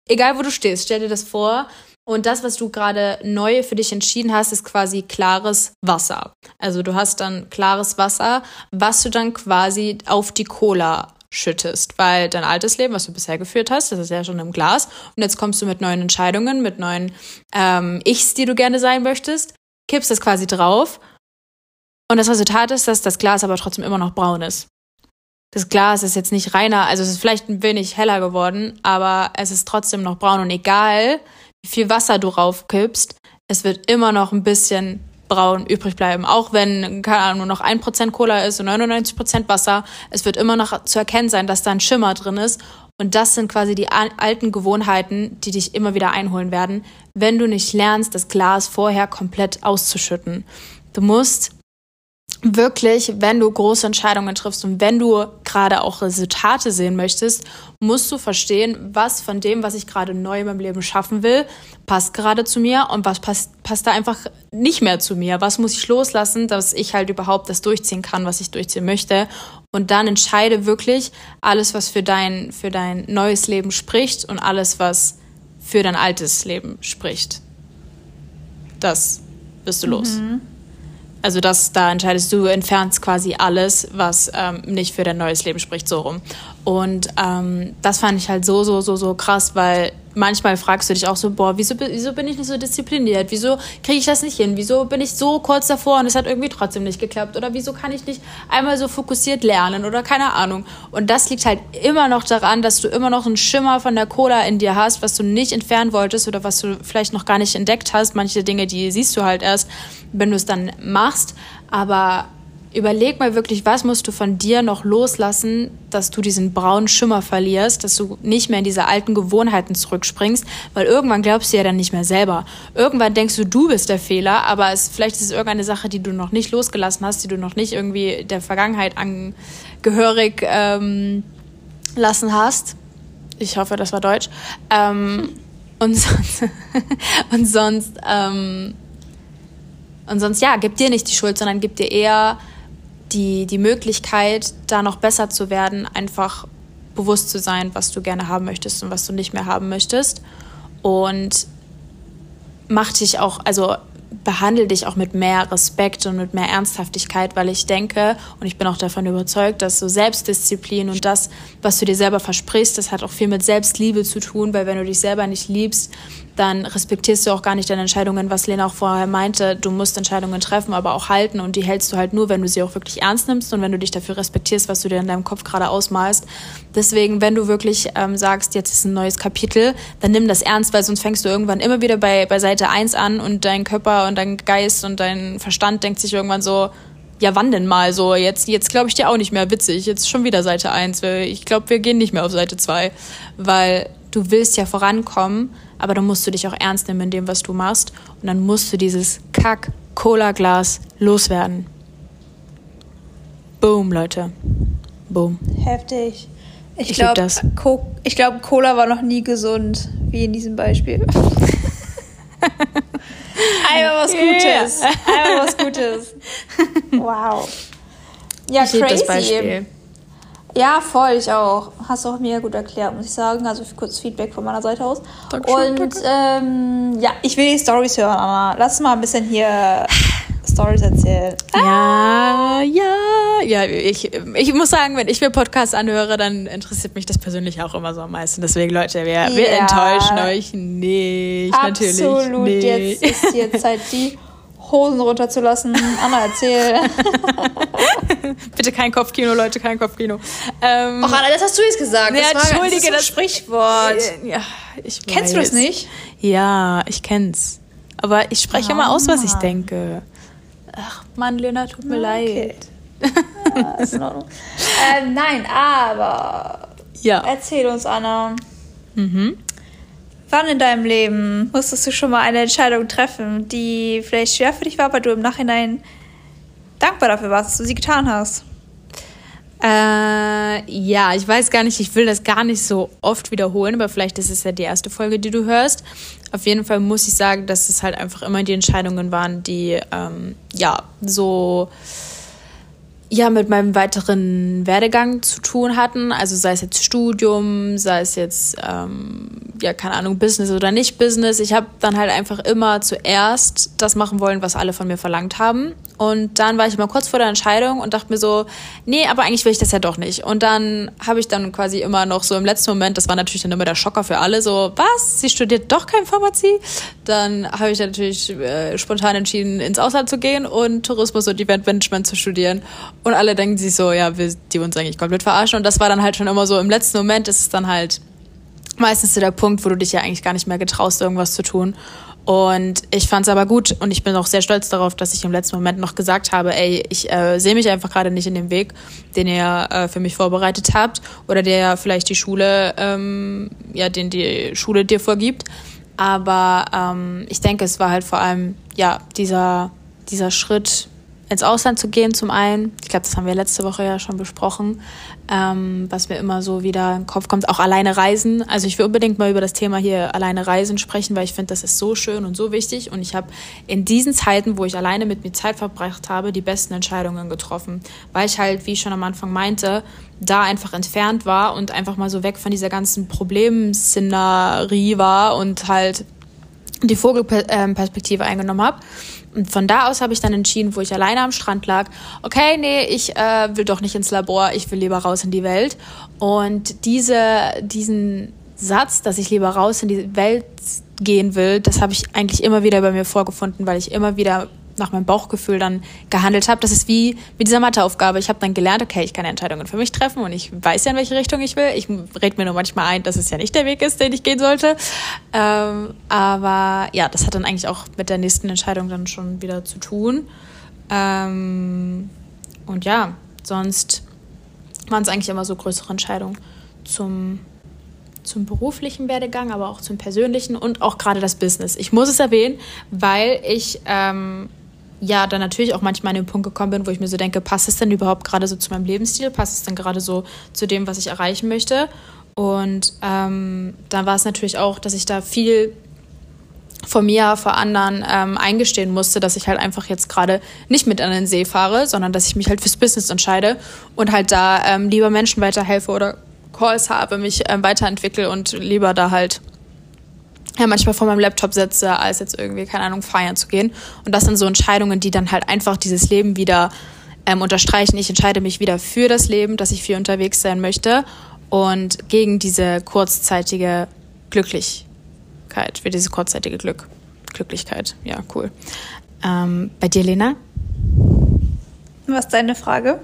Egal wo du stehst, stell dir das vor und das, was du gerade neu für dich entschieden hast, ist quasi klares Wasser. Also du hast dann klares Wasser, was du dann quasi auf die Cola schüttest, weil dein altes Leben, was du bisher geführt hast, das ist ja schon im Glas. Und jetzt kommst du mit neuen Entscheidungen, mit neuen ähm, Ichs, die du gerne sein möchtest, kippst das quasi drauf. Und das Resultat ist, dass das Glas aber trotzdem immer noch braun ist. Das Glas ist jetzt nicht reiner, also es ist vielleicht ein wenig heller geworden, aber es ist trotzdem noch braun. Und egal, viel Wasser du raufkippst, es wird immer noch ein bisschen braun übrig bleiben. Auch wenn, keine Ahnung, nur noch ein Prozent Cola ist und 99% Wasser, es wird immer noch zu erkennen sein, dass da ein Schimmer drin ist. Und das sind quasi die alten Gewohnheiten, die dich immer wieder einholen werden, wenn du nicht lernst, das Glas vorher komplett auszuschütten. Du musst wirklich, wenn du große Entscheidungen triffst und wenn du gerade auch Resultate sehen möchtest, musst du verstehen, was von dem, was ich gerade neu in meinem Leben schaffen will, passt gerade zu mir und was passt, passt da einfach nicht mehr zu mir. Was muss ich loslassen, dass ich halt überhaupt das durchziehen kann, was ich durchziehen möchte. Und dann entscheide wirklich alles, was für dein, für dein neues Leben spricht und alles, was für dein altes Leben spricht. Das bist du los. Mhm. Also das, da entscheidest du, entfernst quasi alles, was ähm, nicht für dein neues Leben spricht, so rum. Und ähm, das fand ich halt so, so, so, so krass, weil manchmal fragst du dich auch so, boah, wieso, wieso bin ich nicht so diszipliniert? Wieso kriege ich das nicht hin? Wieso bin ich so kurz davor und es hat irgendwie trotzdem nicht geklappt? Oder wieso kann ich nicht einmal so fokussiert lernen? Oder keine Ahnung. Und das liegt halt immer noch daran, dass du immer noch einen Schimmer von der Cola in dir hast, was du nicht entfernen wolltest oder was du vielleicht noch gar nicht entdeckt hast. Manche Dinge, die siehst du halt erst, wenn du es dann machst. Aber überleg mal wirklich, was musst du von dir noch loslassen, dass du diesen braunen Schimmer verlierst, dass du nicht mehr in diese alten Gewohnheiten zurückspringst, weil irgendwann glaubst du ja dann nicht mehr selber. Irgendwann denkst du, du bist der Fehler, aber es, vielleicht ist es irgendeine Sache, die du noch nicht losgelassen hast, die du noch nicht irgendwie der Vergangenheit angehörig ähm, lassen hast. Ich hoffe, das war Deutsch. Ähm, und sonst, und sonst, ähm, und sonst, ja, gib dir nicht die Schuld, sondern gib dir eher die, die Möglichkeit, da noch besser zu werden, einfach bewusst zu sein, was du gerne haben möchtest und was du nicht mehr haben möchtest. Und mach dich auch, also behandle dich auch mit mehr Respekt und mit mehr Ernsthaftigkeit, weil ich denke und ich bin auch davon überzeugt, dass so Selbstdisziplin und das, was du dir selber versprichst, das hat auch viel mit Selbstliebe zu tun, weil wenn du dich selber nicht liebst, dann respektierst du auch gar nicht deine Entscheidungen, was Lena auch vorher meinte. Du musst Entscheidungen treffen, aber auch halten und die hältst du halt nur, wenn du sie auch wirklich ernst nimmst und wenn du dich dafür respektierst, was du dir in deinem Kopf gerade ausmalst. Deswegen, wenn du wirklich ähm, sagst, jetzt ist ein neues Kapitel, dann nimm das ernst, weil sonst fängst du irgendwann immer wieder bei, bei Seite 1 an und dein Körper und dein Geist und dein Verstand denkt sich irgendwann so, ja, wann denn mal so? Jetzt, jetzt glaube ich dir auch nicht mehr witzig. Jetzt schon wieder Seite 1. Ich glaube, wir gehen nicht mehr auf Seite 2, weil du willst ja vorankommen aber dann musst du dich auch ernst nehmen in dem, was du machst. Und dann musst du dieses Kack-Cola-Glas loswerden. Boom, Leute. Boom. Heftig. Ich, ich glaube, Co glaub, Cola war noch nie gesund, wie in diesem Beispiel. Einmal was Gutes. Einmal was Gutes. Wow. Ja, ich crazy. Das Beispiel. Ja, voll, ich auch. Hast du auch mega gut erklärt, muss ich sagen. Also kurz Feedback von meiner Seite aus. Dankeschön, Und. Ähm, ja, ich will die Stories hören, Anna. Lass mal ein bisschen hier Stories erzählen. Ja, ja, ja. Ich, ich muss sagen, wenn ich mir Podcasts anhöre, dann interessiert mich das persönlich auch immer so am meisten. Deswegen, Leute, wir, ja. wir enttäuschen euch nicht. Absolut, natürlich. Absolut. Jetzt ist jetzt halt die Hosen runterzulassen. Anna, erzähl. Bitte kein Kopfkino, Leute, kein Kopfkino. Ähm, Och, Anna, das hast du jetzt gesagt. Ja, das war, entschuldige, das, das Sprichwort. Ja, ich weiß. Kennst du das nicht? Ja, ich kenn's. Aber ich spreche oh, immer aus, was ich denke. Ach, Mann, Lena, tut mir okay. leid. Ja, ist in Ordnung. äh, nein, aber. Ja. Erzähl uns, Anna. Mhm. Wann in deinem Leben musstest du schon mal eine Entscheidung treffen, die vielleicht schwer für dich war, aber du im Nachhinein dankbar dafür warst, dass du sie getan hast? Äh, ja, ich weiß gar nicht, ich will das gar nicht so oft wiederholen, aber vielleicht ist es ja die erste Folge, die du hörst. Auf jeden Fall muss ich sagen, dass es halt einfach immer die Entscheidungen waren, die ähm, ja so ja mit meinem weiteren Werdegang zu tun hatten. Also sei es jetzt Studium, sei es jetzt, ähm, ja, keine Ahnung, Business oder nicht Business. Ich habe dann halt einfach immer zuerst das machen wollen, was alle von mir verlangt haben. Und dann war ich immer kurz vor der Entscheidung und dachte mir so, nee, aber eigentlich will ich das ja doch nicht. Und dann habe ich dann quasi immer noch so im letzten Moment, das war natürlich dann immer der Schocker für alle, so, was? Sie studiert doch kein Pharmazie? Dann habe ich dann natürlich äh, spontan entschieden, ins Ausland zu gehen und Tourismus und Eventmanagement zu studieren. Und alle denken sich so, ja, wir, die uns eigentlich komplett verarschen. Und das war dann halt schon immer so, im letzten Moment ist es dann halt meistens so der Punkt, wo du dich ja eigentlich gar nicht mehr getraust, irgendwas zu tun. Und ich fand es aber gut und ich bin auch sehr stolz darauf, dass ich im letzten Moment noch gesagt habe, ey, ich äh, sehe mich einfach gerade nicht in dem Weg, den ihr äh, für mich vorbereitet habt oder der vielleicht die Schule, ähm, ja, den die Schule dir vorgibt. Aber ähm, ich denke, es war halt vor allem ja dieser dieser Schritt ins Ausland zu gehen, zum einen. Ich glaube, das haben wir letzte Woche ja schon besprochen, ähm, was mir immer so wieder in den Kopf kommt. Auch alleine reisen. Also ich will unbedingt mal über das Thema hier alleine reisen sprechen, weil ich finde, das ist so schön und so wichtig. Und ich habe in diesen Zeiten, wo ich alleine mit mir Zeit verbracht habe, die besten Entscheidungen getroffen. Weil ich halt, wie ich schon am Anfang meinte, da einfach entfernt war und einfach mal so weg von dieser ganzen Problemszenerie war und halt die Vogelperspektive eingenommen habe. Und von da aus habe ich dann entschieden, wo ich alleine am Strand lag, okay, nee, ich äh, will doch nicht ins Labor, ich will lieber raus in die Welt. Und diese, diesen Satz, dass ich lieber raus in die Welt gehen will, das habe ich eigentlich immer wieder bei mir vorgefunden, weil ich immer wieder nach meinem Bauchgefühl dann gehandelt habe. Das ist wie mit dieser Matheaufgabe. Ich habe dann gelernt, okay, ich kann Entscheidungen für mich treffen und ich weiß ja, in welche Richtung ich will. Ich rede mir nur manchmal ein, dass es ja nicht der Weg ist, den ich gehen sollte. Ähm, aber ja, das hat dann eigentlich auch mit der nächsten Entscheidung dann schon wieder zu tun. Ähm, und ja, sonst waren es eigentlich immer so größere Entscheidungen zum zum beruflichen Werdegang, aber auch zum persönlichen und auch gerade das Business. Ich muss es erwähnen, weil ich ähm, ja dann natürlich auch manchmal an den Punkt gekommen bin, wo ich mir so denke, passt es denn überhaupt gerade so zu meinem Lebensstil? Passt es denn gerade so zu dem, was ich erreichen möchte? Und ähm, dann war es natürlich auch, dass ich da viel vor mir, vor anderen ähm, eingestehen musste, dass ich halt einfach jetzt gerade nicht mit an den See fahre, sondern dass ich mich halt fürs Business entscheide und halt da ähm, lieber Menschen weiterhelfe oder Calls habe, mich ähm, weiterentwickle und lieber da halt ja, manchmal vor meinem Laptop sitze, als jetzt irgendwie, keine Ahnung, feiern zu gehen. Und das sind so Entscheidungen, die dann halt einfach dieses Leben wieder ähm, unterstreichen. Ich entscheide mich wieder für das Leben, dass ich viel unterwegs sein möchte und gegen diese kurzzeitige Glücklichkeit, für dieses kurzzeitige Glück. Glücklichkeit, ja, cool. Ähm, bei dir, Lena? Was ist deine Frage?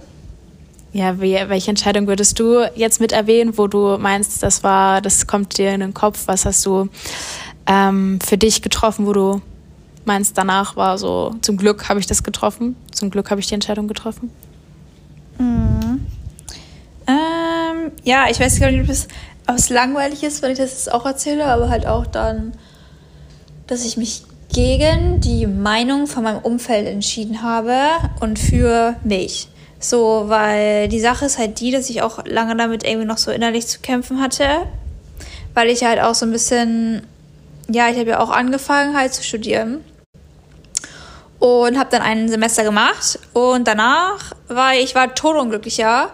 Ja, wie, welche Entscheidung würdest du jetzt mit erwähnen, wo du meinst, das war, das kommt dir in den Kopf? Was hast du ähm, für dich getroffen, wo du meinst, danach war so, zum Glück habe ich das getroffen, zum Glück habe ich die Entscheidung getroffen? Mhm. Ähm, ja, ich weiß gar nicht, ob es, langweilig ist, wenn ich das jetzt auch erzähle, aber halt auch dann, dass ich mich gegen die Meinung von meinem Umfeld entschieden habe und für mich. So, weil die Sache ist halt die, dass ich auch lange damit irgendwie noch so innerlich zu kämpfen hatte. Weil ich halt auch so ein bisschen, ja, ich habe ja auch angefangen halt zu studieren. Und habe dann ein Semester gemacht. Und danach war ich war todunglücklicher.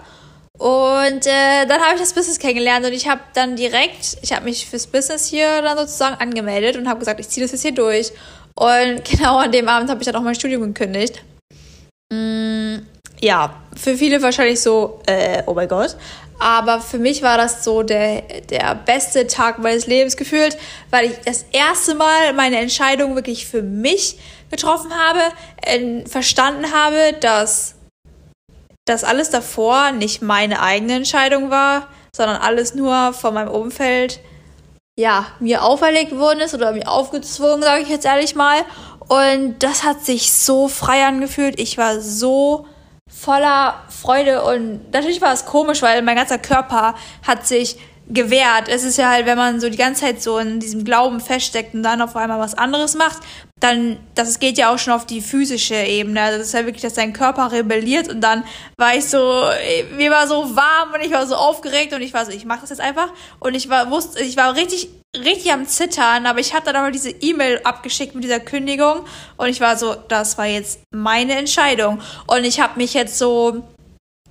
Und äh, dann habe ich das Business kennengelernt und ich habe dann direkt, ich habe mich fürs Business hier dann sozusagen angemeldet und habe gesagt, ich ziehe das jetzt hier durch. Und genau an dem Abend habe ich dann auch mein Studium gekündigt. Mm, ja, für viele wahrscheinlich so, äh, oh mein Gott. Aber für mich war das so der, der beste Tag meines Lebens gefühlt, weil ich das erste Mal meine Entscheidung wirklich für mich getroffen habe, äh, verstanden habe, dass das alles davor nicht meine eigene Entscheidung war, sondern alles nur von meinem Umfeld ja, mir auferlegt worden ist oder mir aufgezwungen, sage ich jetzt ehrlich mal. Und das hat sich so frei angefühlt. Ich war so voller Freude und natürlich war es komisch, weil mein ganzer Körper hat sich gewehrt. Es ist ja halt, wenn man so die ganze Zeit so in diesem Glauben feststeckt und dann auf einmal was anderes macht, dann, das geht ja auch schon auf die physische Ebene. Also das ist ja wirklich, dass dein Körper rebelliert und dann war ich so, mir war so warm und ich war so aufgeregt und ich war so, ich mach das jetzt einfach und ich war, wusste, ich war richtig, richtig am Zittern, aber ich habe dann aber diese E-Mail abgeschickt mit dieser Kündigung und ich war so, das war jetzt meine Entscheidung und ich habe mich jetzt so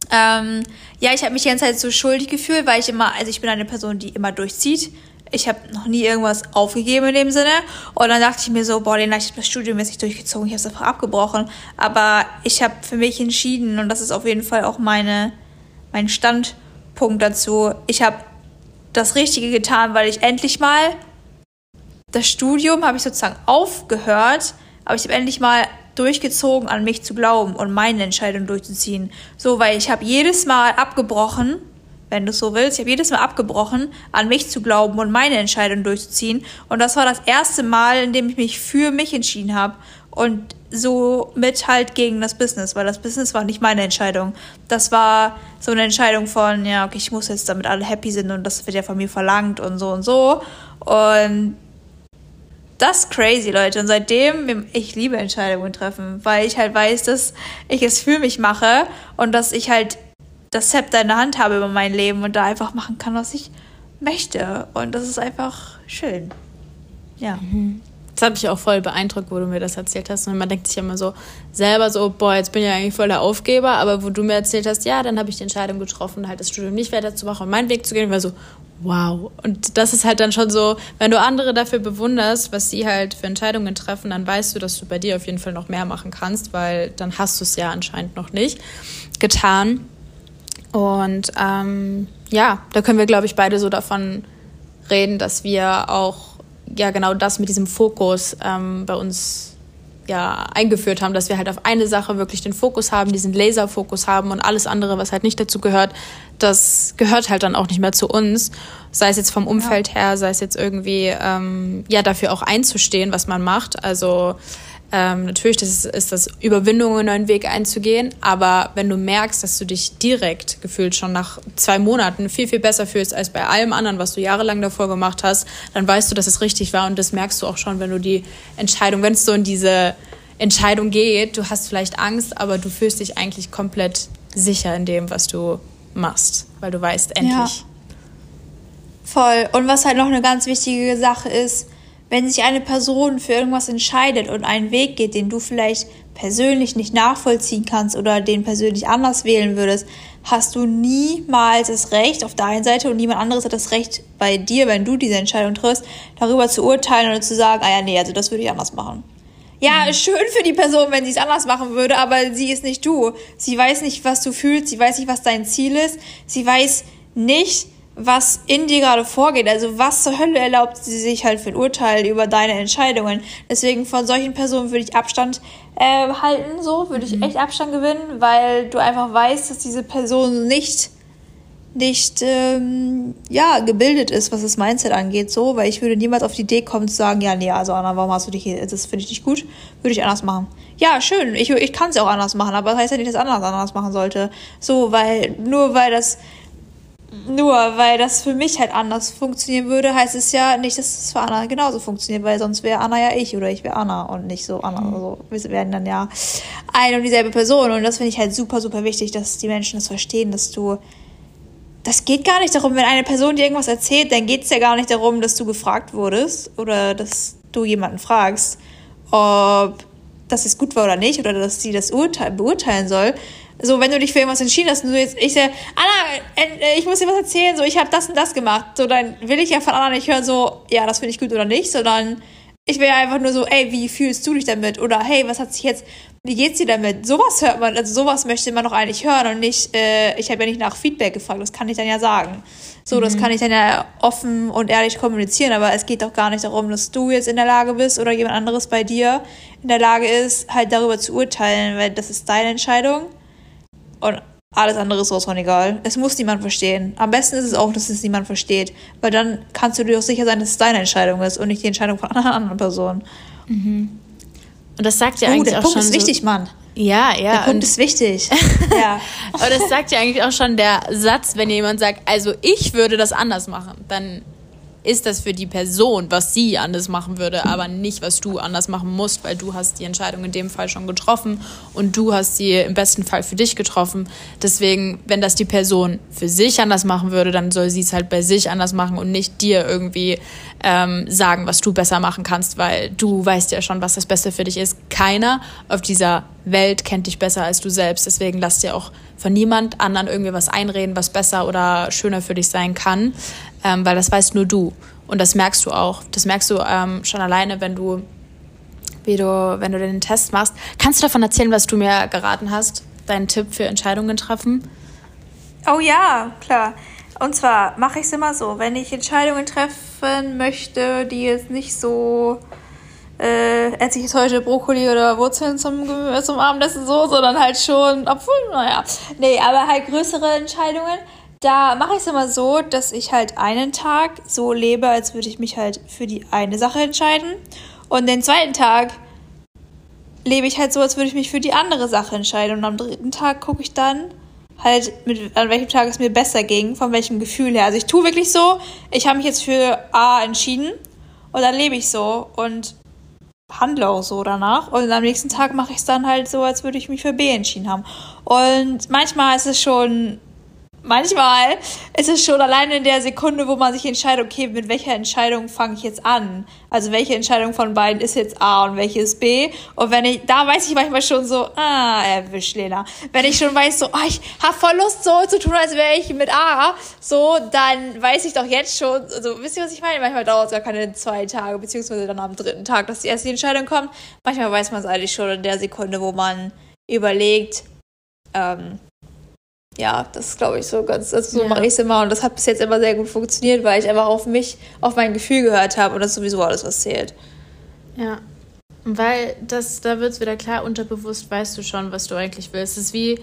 ähm, ja, ich habe mich die ganze Zeit so schuldig gefühlt, weil ich immer, also ich bin eine Person, die immer durchzieht. Ich habe noch nie irgendwas aufgegeben in dem Sinne. Und dann dachte ich mir so, boah, den ich das Studium jetzt nicht durchgezogen, ich habe es einfach abgebrochen. Aber ich habe für mich entschieden, und das ist auf jeden Fall auch meine, mein Standpunkt dazu, ich habe das Richtige getan, weil ich endlich mal das Studium habe ich sozusagen aufgehört, aber ich habe endlich mal durchgezogen, an mich zu glauben und meine Entscheidung durchzuziehen. So, weil ich habe jedes Mal abgebrochen, wenn du so willst, ich habe jedes Mal abgebrochen, an mich zu glauben und meine Entscheidung durchzuziehen. Und das war das erste Mal, in dem ich mich für mich entschieden habe und so mit halt gegen das Business, weil das Business war nicht meine Entscheidung. Das war so eine Entscheidung von, ja, okay, ich muss jetzt damit alle happy sind und das wird ja von mir verlangt und so und so. Und das ist crazy, Leute. Und seitdem, ich liebe Entscheidungen treffen, weil ich halt weiß, dass ich es für mich mache und dass ich halt das Zepter in der Hand habe über mein Leben und da einfach machen kann, was ich möchte. Und das ist einfach schön. Ja. Mhm. Das hat mich auch voll beeindruckt, wo du mir das erzählt hast. Und man denkt sich immer so selber so, boah, jetzt bin ich ja eigentlich voll der Aufgeber. Aber wo du mir erzählt hast, ja, dann habe ich die Entscheidung getroffen, halt das Studium nicht weiterzumachen und meinen Weg zu gehen, war so, wow. Und das ist halt dann schon so, wenn du andere dafür bewunderst, was sie halt für Entscheidungen treffen, dann weißt du, dass du bei dir auf jeden Fall noch mehr machen kannst, weil dann hast du es ja anscheinend noch nicht getan. Und ähm, ja, da können wir, glaube ich, beide so davon reden, dass wir auch ja genau das mit diesem Fokus ähm, bei uns ja eingeführt haben, dass wir halt auf eine Sache wirklich den Fokus haben, diesen Laserfokus haben und alles andere, was halt nicht dazu gehört, das gehört halt dann auch nicht mehr zu uns. Sei es jetzt vom Umfeld ja. her, sei es jetzt irgendwie ähm, ja dafür auch einzustehen, was man macht. Also ähm, natürlich das ist, ist das Überwindung, einen neuen Weg einzugehen, aber wenn du merkst, dass du dich direkt gefühlt schon nach zwei Monaten viel, viel besser fühlst als bei allem anderen, was du jahrelang davor gemacht hast, dann weißt du, dass es richtig war und das merkst du auch schon, wenn du die Entscheidung, wenn es so in diese Entscheidung geht, du hast vielleicht Angst, aber du fühlst dich eigentlich komplett sicher in dem, was du machst, weil du weißt, endlich. Ja. Voll. Und was halt noch eine ganz wichtige Sache ist, wenn sich eine Person für irgendwas entscheidet und einen Weg geht, den du vielleicht persönlich nicht nachvollziehen kannst oder den persönlich anders wählen würdest, hast du niemals das Recht auf der einen Seite und niemand anderes hat das Recht bei dir, wenn du diese Entscheidung triffst, darüber zu urteilen oder zu sagen, ah ja, nee, also das würde ich anders machen. Ja, mhm. schön für die Person, wenn sie es anders machen würde, aber sie ist nicht du. Sie weiß nicht, was du fühlst, sie weiß nicht, was dein Ziel ist, sie weiß nicht, was in dir gerade vorgeht. Also was zur Hölle erlaubt sie sich halt für ein Urteil über deine Entscheidungen. Deswegen von solchen Personen würde ich Abstand äh, halten, so würde ich mhm. echt Abstand gewinnen, weil du einfach weißt, dass diese Person nicht nicht ähm, ja gebildet ist, was das Mindset angeht, so, weil ich würde niemals auf die Idee kommen zu sagen, ja, nee, also Anna, warum hast du dich hier, das finde ich nicht gut, würde ich anders machen. Ja, schön, ich, ich kann es auch anders machen, aber das heißt ja nicht, dass anders anders machen sollte. So, weil nur weil das nur weil das für mich halt anders funktionieren würde, heißt es ja nicht, dass es für Anna genauso funktioniert, weil sonst wäre Anna ja ich oder ich wäre Anna und nicht so Anna. Mhm. Also wir werden dann ja eine und dieselbe Person. Und das finde ich halt super, super wichtig, dass die Menschen das verstehen, dass du. Das geht gar nicht darum, wenn eine Person dir irgendwas erzählt, dann geht es ja gar nicht darum, dass du gefragt wurdest oder dass du jemanden fragst, ob das jetzt gut war oder nicht oder dass sie das urteil beurteilen soll, so, wenn du dich für irgendwas entschieden hast und du jetzt, ich sage, Anna, äh, ich muss dir was erzählen, so, ich habe das und das gemacht, so, dann will ich ja von Anna nicht hören, so, ja, das finde ich gut oder nicht, sondern ich will ja einfach nur so, ey, wie fühlst du dich damit? Oder hey, was hat sich jetzt, wie geht's dir damit? Sowas hört man, also sowas möchte man doch eigentlich hören und nicht, äh, ich habe ja nicht nach Feedback gefragt, das kann ich dann ja sagen. So, mhm. das kann ich dann ja offen und ehrlich kommunizieren, aber es geht doch gar nicht darum, dass du jetzt in der Lage bist oder jemand anderes bei dir in der Lage ist, halt darüber zu urteilen, weil das ist deine Entscheidung. Und alles andere ist von egal. Es muss niemand verstehen. Am besten ist es auch, dass es niemand versteht. Weil dann kannst du dir auch sicher sein, dass es deine Entscheidung ist und nicht die Entscheidung von einer anderen Person. Mhm. Und das sagt ja oh, eigentlich der auch Punkt schon. ist wichtig, Mann. Ja, ja. Der Punkt ist wichtig. ja. Aber das sagt ja eigentlich auch schon der Satz, wenn jemand sagt, also ich würde das anders machen, dann ist das für die Person, was sie anders machen würde, aber nicht, was du anders machen musst, weil du hast die Entscheidung in dem Fall schon getroffen und du hast sie im besten Fall für dich getroffen. Deswegen, wenn das die Person für sich anders machen würde, dann soll sie es halt bei sich anders machen und nicht dir irgendwie ähm, sagen, was du besser machen kannst, weil du weißt ja schon, was das Beste für dich ist. Keiner auf dieser Welt kennt dich besser als du selbst. Deswegen lass dir auch von niemand anderen irgendwie was einreden, was besser oder schöner für dich sein kann ähm, weil das weißt nur du. Und das merkst du auch. Das merkst du ähm, schon alleine, wenn du, wie du, wenn du den Test machst. Kannst du davon erzählen, was du mir geraten hast? Deinen Tipp für Entscheidungen treffen? Oh ja, klar. Und zwar mache ich es immer so, wenn ich Entscheidungen treffen möchte, die jetzt nicht so äh, esse ich jetzt heute Brokkoli oder Wurzeln zum, zum Abendessen so, sondern halt schon, obwohl, naja, nee, aber halt größere Entscheidungen, da mache ich es immer so, dass ich halt einen Tag so lebe, als würde ich mich halt für die eine Sache entscheiden. Und den zweiten Tag lebe ich halt so, als würde ich mich für die andere Sache entscheiden. Und am dritten Tag gucke ich dann halt, mit, an welchem Tag es mir besser ging, von welchem Gefühl her. Also ich tue wirklich so, ich habe mich jetzt für A entschieden und dann lebe ich so und handle auch so danach. Und am nächsten Tag mache ich es dann halt so, als würde ich mich für B entschieden haben. Und manchmal ist es schon manchmal ist es schon alleine in der Sekunde, wo man sich entscheidet, okay, mit welcher Entscheidung fange ich jetzt an? Also welche Entscheidung von beiden ist jetzt A und welche ist B? Und wenn ich, da weiß ich manchmal schon so, ah, erwischt Lena. Wenn ich schon weiß, so, oh, ich habe voll Lust so zu tun, als wäre ich mit A, so, dann weiß ich doch jetzt schon, also wisst ihr, was ich meine? Manchmal dauert es ja keine zwei Tage, beziehungsweise dann am dritten Tag, dass die erste Entscheidung kommt. Manchmal weiß man es eigentlich schon in der Sekunde, wo man überlegt, ähm, ja, das ist, glaube ich, so ganz, also so ja. mache ich es immer und das hat bis jetzt immer sehr gut funktioniert, weil ich einfach auf mich, auf mein Gefühl gehört habe und das ist sowieso alles, was zählt. Ja. Weil das, da wird es wieder klar, unterbewusst weißt du schon, was du eigentlich willst. Es ist wie,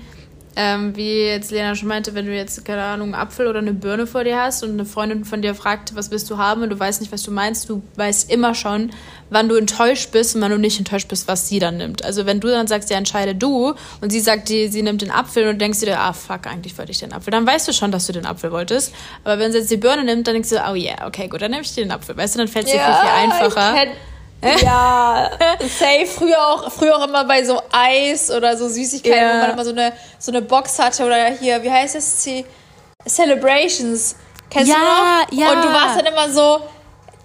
ähm, wie jetzt Lena schon meinte, wenn du jetzt, keine Ahnung, einen Apfel oder eine Birne vor dir hast und eine Freundin von dir fragt, was willst du haben und du weißt nicht, was du meinst, du weißt immer schon, wann du enttäuscht bist und wann du nicht enttäuscht bist, was sie dann nimmt. Also wenn du dann sagst, ja, entscheide du und sie sagt, die, sie nimmt den Apfel und denkst dir, ah, fuck, eigentlich wollte ich den Apfel, dann weißt du schon, dass du den Apfel wolltest. Aber wenn sie jetzt die Birne nimmt, dann denkst du, oh yeah, okay, gut, dann nehme ich den Apfel. Weißt du, dann fällt es dir ja, viel, viel einfacher. Ja, safe. Früher auch, früher auch immer bei so Eis oder so Süßigkeiten, yeah. wo man immer so eine, so eine Box hatte oder hier, wie heißt es? Celebrations. Kennst ja, du noch? Ja. Und du warst dann immer so,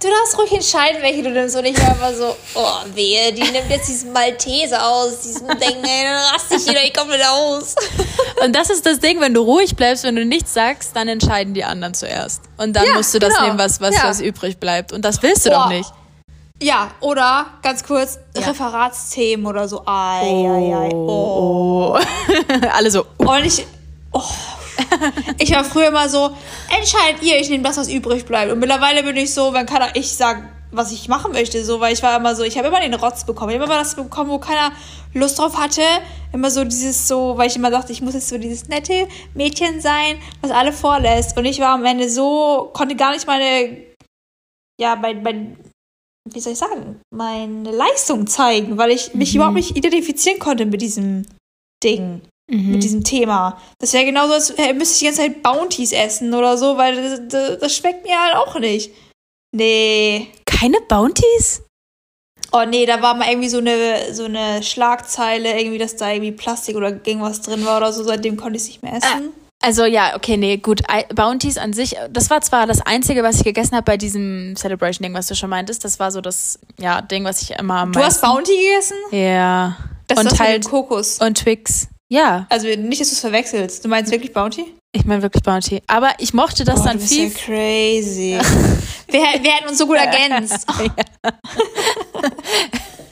du darfst ruhig entscheiden, welche du nimmst. Und ich war immer so, oh, wehe, die nimmt jetzt diesen Malteser aus, diesen Ding, ey, dann raste ich wieder, ich komme wieder aus. Und das ist das Ding, wenn du ruhig bleibst, wenn du nichts sagst, dann entscheiden die anderen zuerst. Und dann ja, musst du das genau. nehmen, was, was, ja. was übrig bleibt. Und das willst du Boah. doch nicht. Ja, oder ganz kurz, ja. Referatsthemen oder so. Ai, oh, ai, ai. Oh. oh. Alle so. Und ich. Oh. Ich war früher immer so, entscheidet ihr, ich nehme das, was übrig bleibt. Und mittlerweile bin ich so, wenn keiner, ich sag, was ich machen möchte, so, weil ich war immer so, ich habe immer den Rotz bekommen. Ich habe immer das bekommen, wo keiner Lust drauf hatte. Immer so dieses so, weil ich immer dachte, ich muss jetzt so dieses nette Mädchen sein, was alle vorlässt. Und ich war am Ende so, konnte gar nicht meine, ja, mein, mein wie soll ich sagen, meine Leistung zeigen, weil ich mich mhm. überhaupt nicht identifizieren konnte mit diesem Ding, mhm. mit diesem Thema. Das wäre genauso, als müsste ich die ganze Zeit Bounties essen oder so, weil das, das, das schmeckt mir halt auch nicht. Nee. Keine Bounties? Oh nee, da war mal irgendwie so eine, so eine Schlagzeile, irgendwie, dass da irgendwie Plastik oder irgendwas drin war oder so, seitdem konnte ich es nicht mehr essen. Ah. Also ja, okay, nee, gut. Bounties an sich, das war zwar das Einzige, was ich gegessen habe bei diesem Celebration-Ding, was du schon meintest. Das war so das ja, Ding, was ich immer am Du hast Bounty gegessen? Ja. Das und ist halt Kokos. Und Twix. Ja. Also nicht, dass du es verwechselst. Du meinst wirklich Bounty? Ich meine wirklich Bounty. Aber ich mochte das oh, dann du viel. Ja crazy. wir, wir hätten uns so gut ergänzt.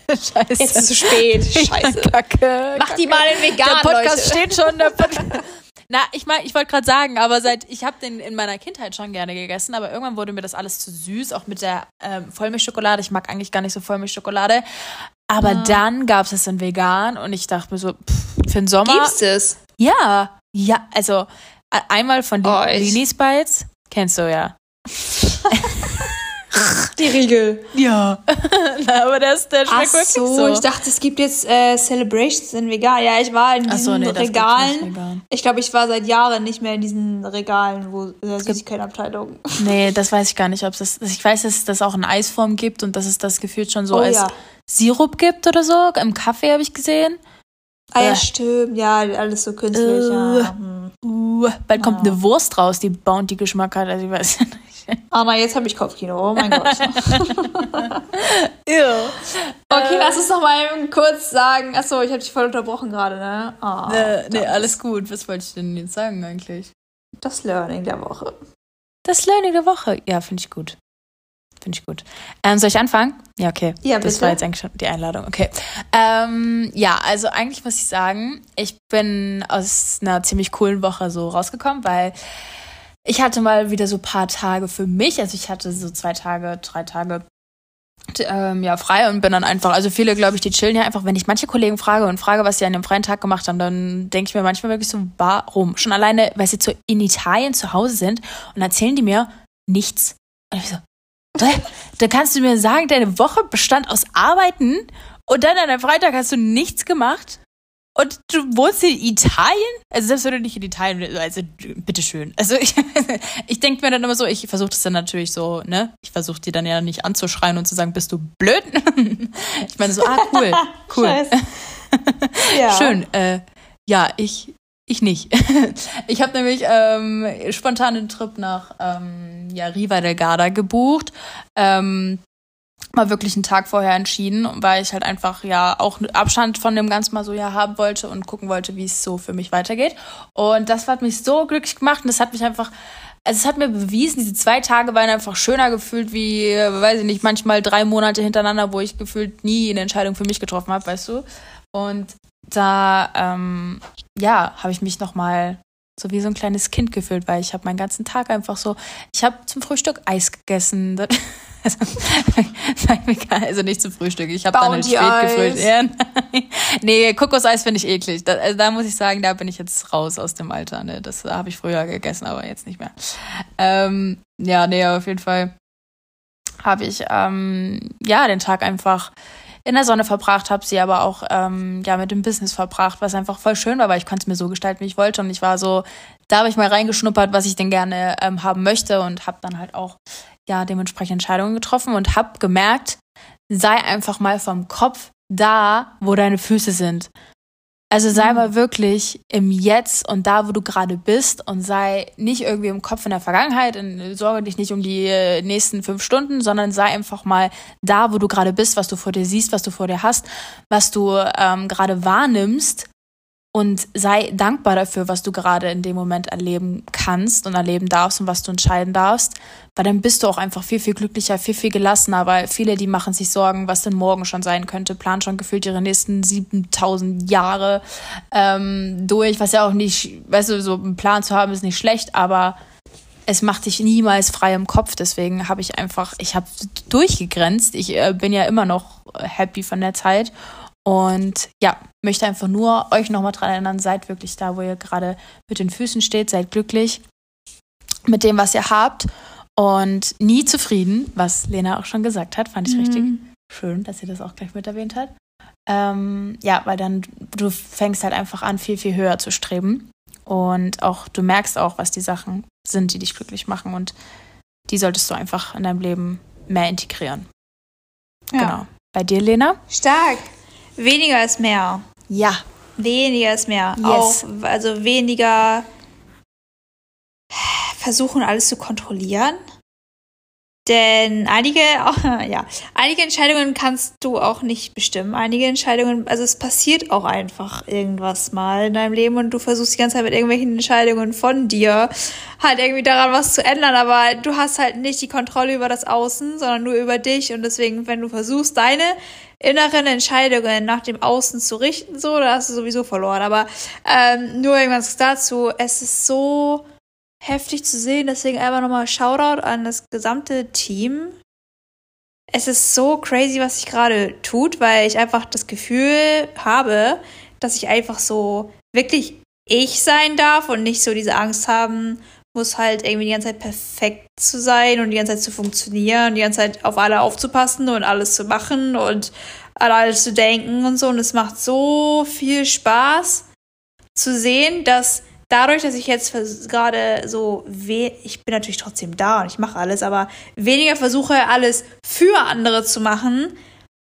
Scheiße. Jetzt ist es zu spät. Scheiße. Kacke. Mach die mal in vegan, Der Podcast Leute. steht schon. Der Podcast Na, ich meine, ich wollte gerade sagen, aber seit ich habe den in meiner Kindheit schon gerne gegessen, aber irgendwann wurde mir das alles zu süß, auch mit der ähm, Vollmilchschokolade. Ich mag eigentlich gar nicht so Vollmilchschokolade. Aber ah. dann gab es es in vegan und ich dachte mir so, pff, für den Sommer. Gibt's es? Ja, ja, also einmal von den oh, Linis Bites, kennst du ja. Die Riegel. Ja. Na, aber das, der schmeckt Ach wirklich so. so. Ich dachte, es gibt jetzt äh, Celebrations in vegan. Ja, ich war in diesen so, nee, Regalen. Ich glaube, ich war seit Jahren nicht mehr in diesen Regalen, wo äh, Süßigkeitenabteilung. Nee, das weiß ich gar nicht, ob das. Ich weiß, dass es das auch in Eisform gibt und dass es das gefühlt schon so oh, als ja. Sirup gibt oder so. Im Kaffee habe ich gesehen. Ah ja, äh. stimmt. Ja, alles so künstlich. Äh. Ja. Hm. Uh, bald kommt eine Wurst raus, die Bounty-Geschmack hat. Also ich weiß nicht. Anna, jetzt habe ich Kopfkino. Oh mein Gott. Okay, äh, lass uns noch mal kurz sagen. Achso, ich habe dich voll unterbrochen gerade, ne? Oh, äh, nee, alles gut. Was wollte ich denn jetzt sagen eigentlich? Das Learning der Woche. Das Learning der Woche. Ja, finde ich gut. Finde ich gut. Ähm, soll ich anfangen? Ja, okay. Ja, bitte. Das war jetzt eigentlich schon die Einladung. Okay. Ähm, ja, also eigentlich muss ich sagen, ich bin aus einer ziemlich coolen Woche so rausgekommen, weil ich hatte mal wieder so ein paar Tage für mich. Also ich hatte so zwei Tage, drei Tage ähm, ja, frei und bin dann einfach, also viele, glaube ich, die chillen ja einfach, wenn ich manche Kollegen frage und frage, was sie an dem freien Tag gemacht haben, dann denke ich mir manchmal wirklich so, warum? Schon alleine, weil sie zu, in Italien zu Hause sind und erzählen die mir nichts. Und ich so, da kannst du mir sagen, deine Woche bestand aus Arbeiten und dann an einem Freitag hast du nichts gemacht. Und du wohnst in Italien? Also selbst wenn du nicht in Italien, also bitteschön. Also ich, ich denke mir dann immer so, ich versuche das dann natürlich so, ne? Ich versuche die dann ja nicht anzuschreien und zu sagen, bist du blöd? Ich meine so, ah, cool, cool. ja. Schön. Äh, ja, ich, ich nicht. Ich habe nämlich ähm, spontan einen Trip nach ähm, ja, Riva del Garda gebucht. Ähm, mal wirklich einen Tag vorher entschieden, weil ich halt einfach ja auch Abstand von dem Ganzen mal so ja haben wollte und gucken wollte, wie es so für mich weitergeht. Und das hat mich so glücklich gemacht und das hat mich einfach, also es hat mir bewiesen, diese zwei Tage waren einfach schöner gefühlt wie, weiß ich nicht, manchmal drei Monate hintereinander, wo ich gefühlt nie eine Entscheidung für mich getroffen habe, weißt du. Und da, ähm, ja, habe ich mich nochmal so wie so ein kleines Kind gefühlt, weil ich habe meinen ganzen Tag einfach so, ich habe zum Frühstück Eis gegessen. also nicht zum Frühstück. Ich habe dann halt spät gefrühstückt. Ja, nee, Kokoseis finde ich eklig. Da, also da muss ich sagen, da bin ich jetzt raus aus dem Alter. Ne? Das habe ich früher gegessen, aber jetzt nicht mehr. Ähm, ja, nee, auf jeden Fall habe ich ähm, ja den Tag einfach in der Sonne verbracht, habe sie aber auch ähm, ja mit dem Business verbracht, was einfach voll schön war, weil ich konnte es mir so gestalten, wie ich wollte und ich war so, da habe ich mal reingeschnuppert, was ich denn gerne ähm, haben möchte und habe dann halt auch ja dementsprechend Entscheidungen getroffen und habe gemerkt, sei einfach mal vom Kopf da, wo deine Füße sind. Also sei mhm. mal wirklich im Jetzt und da, wo du gerade bist und sei nicht irgendwie im Kopf in der Vergangenheit und sorge dich nicht um die äh, nächsten fünf Stunden, sondern sei einfach mal da, wo du gerade bist, was du vor dir siehst, was du vor dir hast, was du ähm, gerade wahrnimmst und sei dankbar dafür, was du gerade in dem Moment erleben kannst und erleben darfst und was du entscheiden darfst, weil dann bist du auch einfach viel, viel glücklicher, viel, viel gelassener, weil viele, die machen sich Sorgen, was denn morgen schon sein könnte, planen schon gefühlt ihre nächsten 7000 Jahre ähm, durch, was ja auch nicht, weißt du, so einen Plan zu haben ist nicht schlecht, aber es macht dich niemals frei im Kopf. Deswegen habe ich einfach, ich habe durchgegrenzt. Ich äh, bin ja immer noch happy von der Zeit und ja, möchte einfach nur euch nochmal dran erinnern, seid wirklich da, wo ihr gerade mit den Füßen steht, seid glücklich mit dem, was ihr habt und nie zufrieden, was Lena auch schon gesagt hat, fand ich mhm. richtig schön, dass sie das auch gleich mit erwähnt hat. Ähm, ja, weil dann du fängst halt einfach an, viel, viel höher zu streben und auch du merkst auch, was die Sachen sind, die dich glücklich machen und die solltest du einfach in deinem Leben mehr integrieren. Ja. Genau. Bei dir, Lena? Stark. Weniger ist mehr. Ja. Weniger ist mehr. Yes. Auch, also weniger versuchen, alles zu kontrollieren. Denn einige, ja, einige Entscheidungen kannst du auch nicht bestimmen. Einige Entscheidungen, also es passiert auch einfach irgendwas mal in deinem Leben und du versuchst die ganze Zeit mit irgendwelchen Entscheidungen von dir halt irgendwie daran was zu ändern, aber du hast halt nicht die Kontrolle über das Außen, sondern nur über dich und deswegen, wenn du versuchst, deine inneren Entscheidungen nach dem Außen zu richten, so, da hast du sowieso verloren. Aber ähm, nur irgendwas dazu, es ist so heftig zu sehen. Deswegen einfach nochmal Shoutout an das gesamte Team. Es ist so crazy, was sich gerade tut, weil ich einfach das Gefühl habe, dass ich einfach so wirklich ich sein darf und nicht so diese Angst haben muss, halt irgendwie die ganze Zeit perfekt zu sein und die ganze Zeit zu funktionieren und die ganze Zeit auf alle aufzupassen und alles zu machen und an alles zu denken und so. Und es macht so viel Spaß zu sehen, dass dadurch, dass ich jetzt gerade so, ich bin natürlich trotzdem da und ich mache alles, aber weniger versuche, alles für andere zu machen,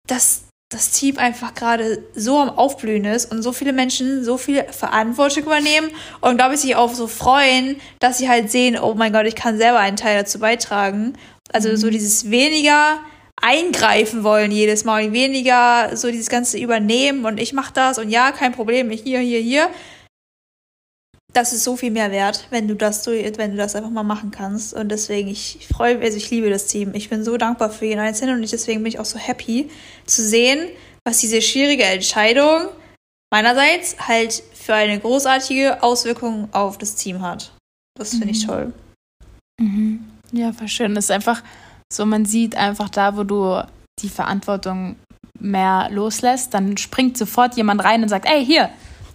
dass das Team einfach gerade so am Aufblühen ist und so viele Menschen so viel Verantwortung übernehmen und glaube ich sich auch so freuen, dass sie halt sehen, oh mein Gott, ich kann selber einen Teil dazu beitragen. Also mhm. so dieses weniger eingreifen wollen jedes Mal, weniger so dieses ganze übernehmen und ich mache das und ja, kein Problem, ich hier, hier, hier, das ist so viel mehr wert, wenn du das so, wenn du das einfach mal machen kannst. Und deswegen, ich, ich freue mich, also ich liebe das Team. Ich bin so dankbar für jeden Einzelnen und ich, deswegen bin ich auch so happy zu sehen, was diese schwierige Entscheidung meinerseits halt für eine großartige Auswirkung auf das Team hat. Das finde ich mhm. toll. Mhm. Ja, voll schön. Das ist einfach so, man sieht einfach da, wo du die Verantwortung mehr loslässt, dann springt sofort jemand rein und sagt, ey, hier,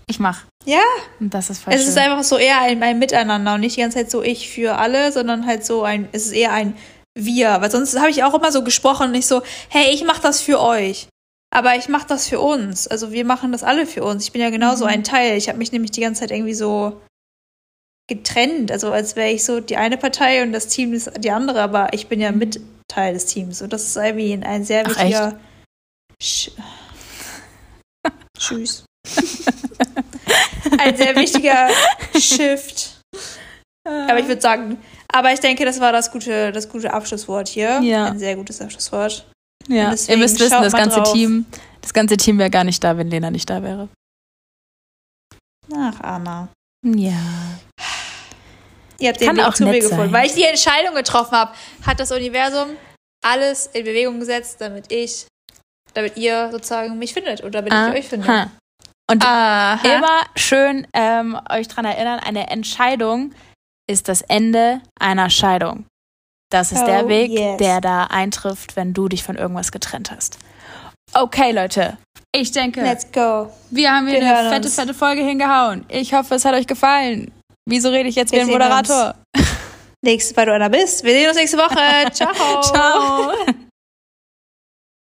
ich mach. Ja. Und das ist voll Es schön. ist einfach so eher ein, ein, Miteinander und nicht die ganze Zeit so ich für alle, sondern halt so ein, es ist eher ein wir. Weil sonst habe ich auch immer so gesprochen und nicht so, hey, ich mach das für euch. Aber ich mache das für uns. Also wir machen das alle für uns. Ich bin ja genauso Mhm. ein Teil. Ich habe mich nämlich die ganze Zeit irgendwie so getrennt. Also als wäre ich so die eine Partei und das Team ist die andere. Aber ich bin ja mit Teil des Teams. Und das ist irgendwie ein, ein sehr Ach, wichtiger... Sch Tschüss. ein sehr wichtiger Shift. Aber ich würde sagen, aber ich denke, das war das gute, das gute Abschlusswort hier. Ja. Ein sehr gutes Abschlusswort. Ja, ihr müsst wissen, das ganze drauf. Team, das ganze Team wäre gar nicht da, wenn Lena nicht da wäre. Ach, Anna. Ja. Ihr habt den Kann Weg auch zu mir gefunden. sein. Weil ich die Entscheidung getroffen habe, hat das Universum alles in Bewegung gesetzt, damit ich, damit ihr sozusagen mich findet und damit ich euch finde. Aha. Und Aha. immer schön ähm, euch dran erinnern, eine Entscheidung ist das Ende einer Scheidung. Das ist der Oh, Weg, yes. der da eintrifft, wenn du dich von irgendwas getrennt hast. Okay, Leute. Ich denke, Let's go. wir haben hier wir eine fette, uns. fette Folge hingehauen. Ich hoffe, es hat euch gefallen. Wieso rede ich jetzt wie Wir ein sehen uns. Moderator? Nächstes, weil du einer bist. Wir sehen uns nächste Woche. Ciao. Ciao.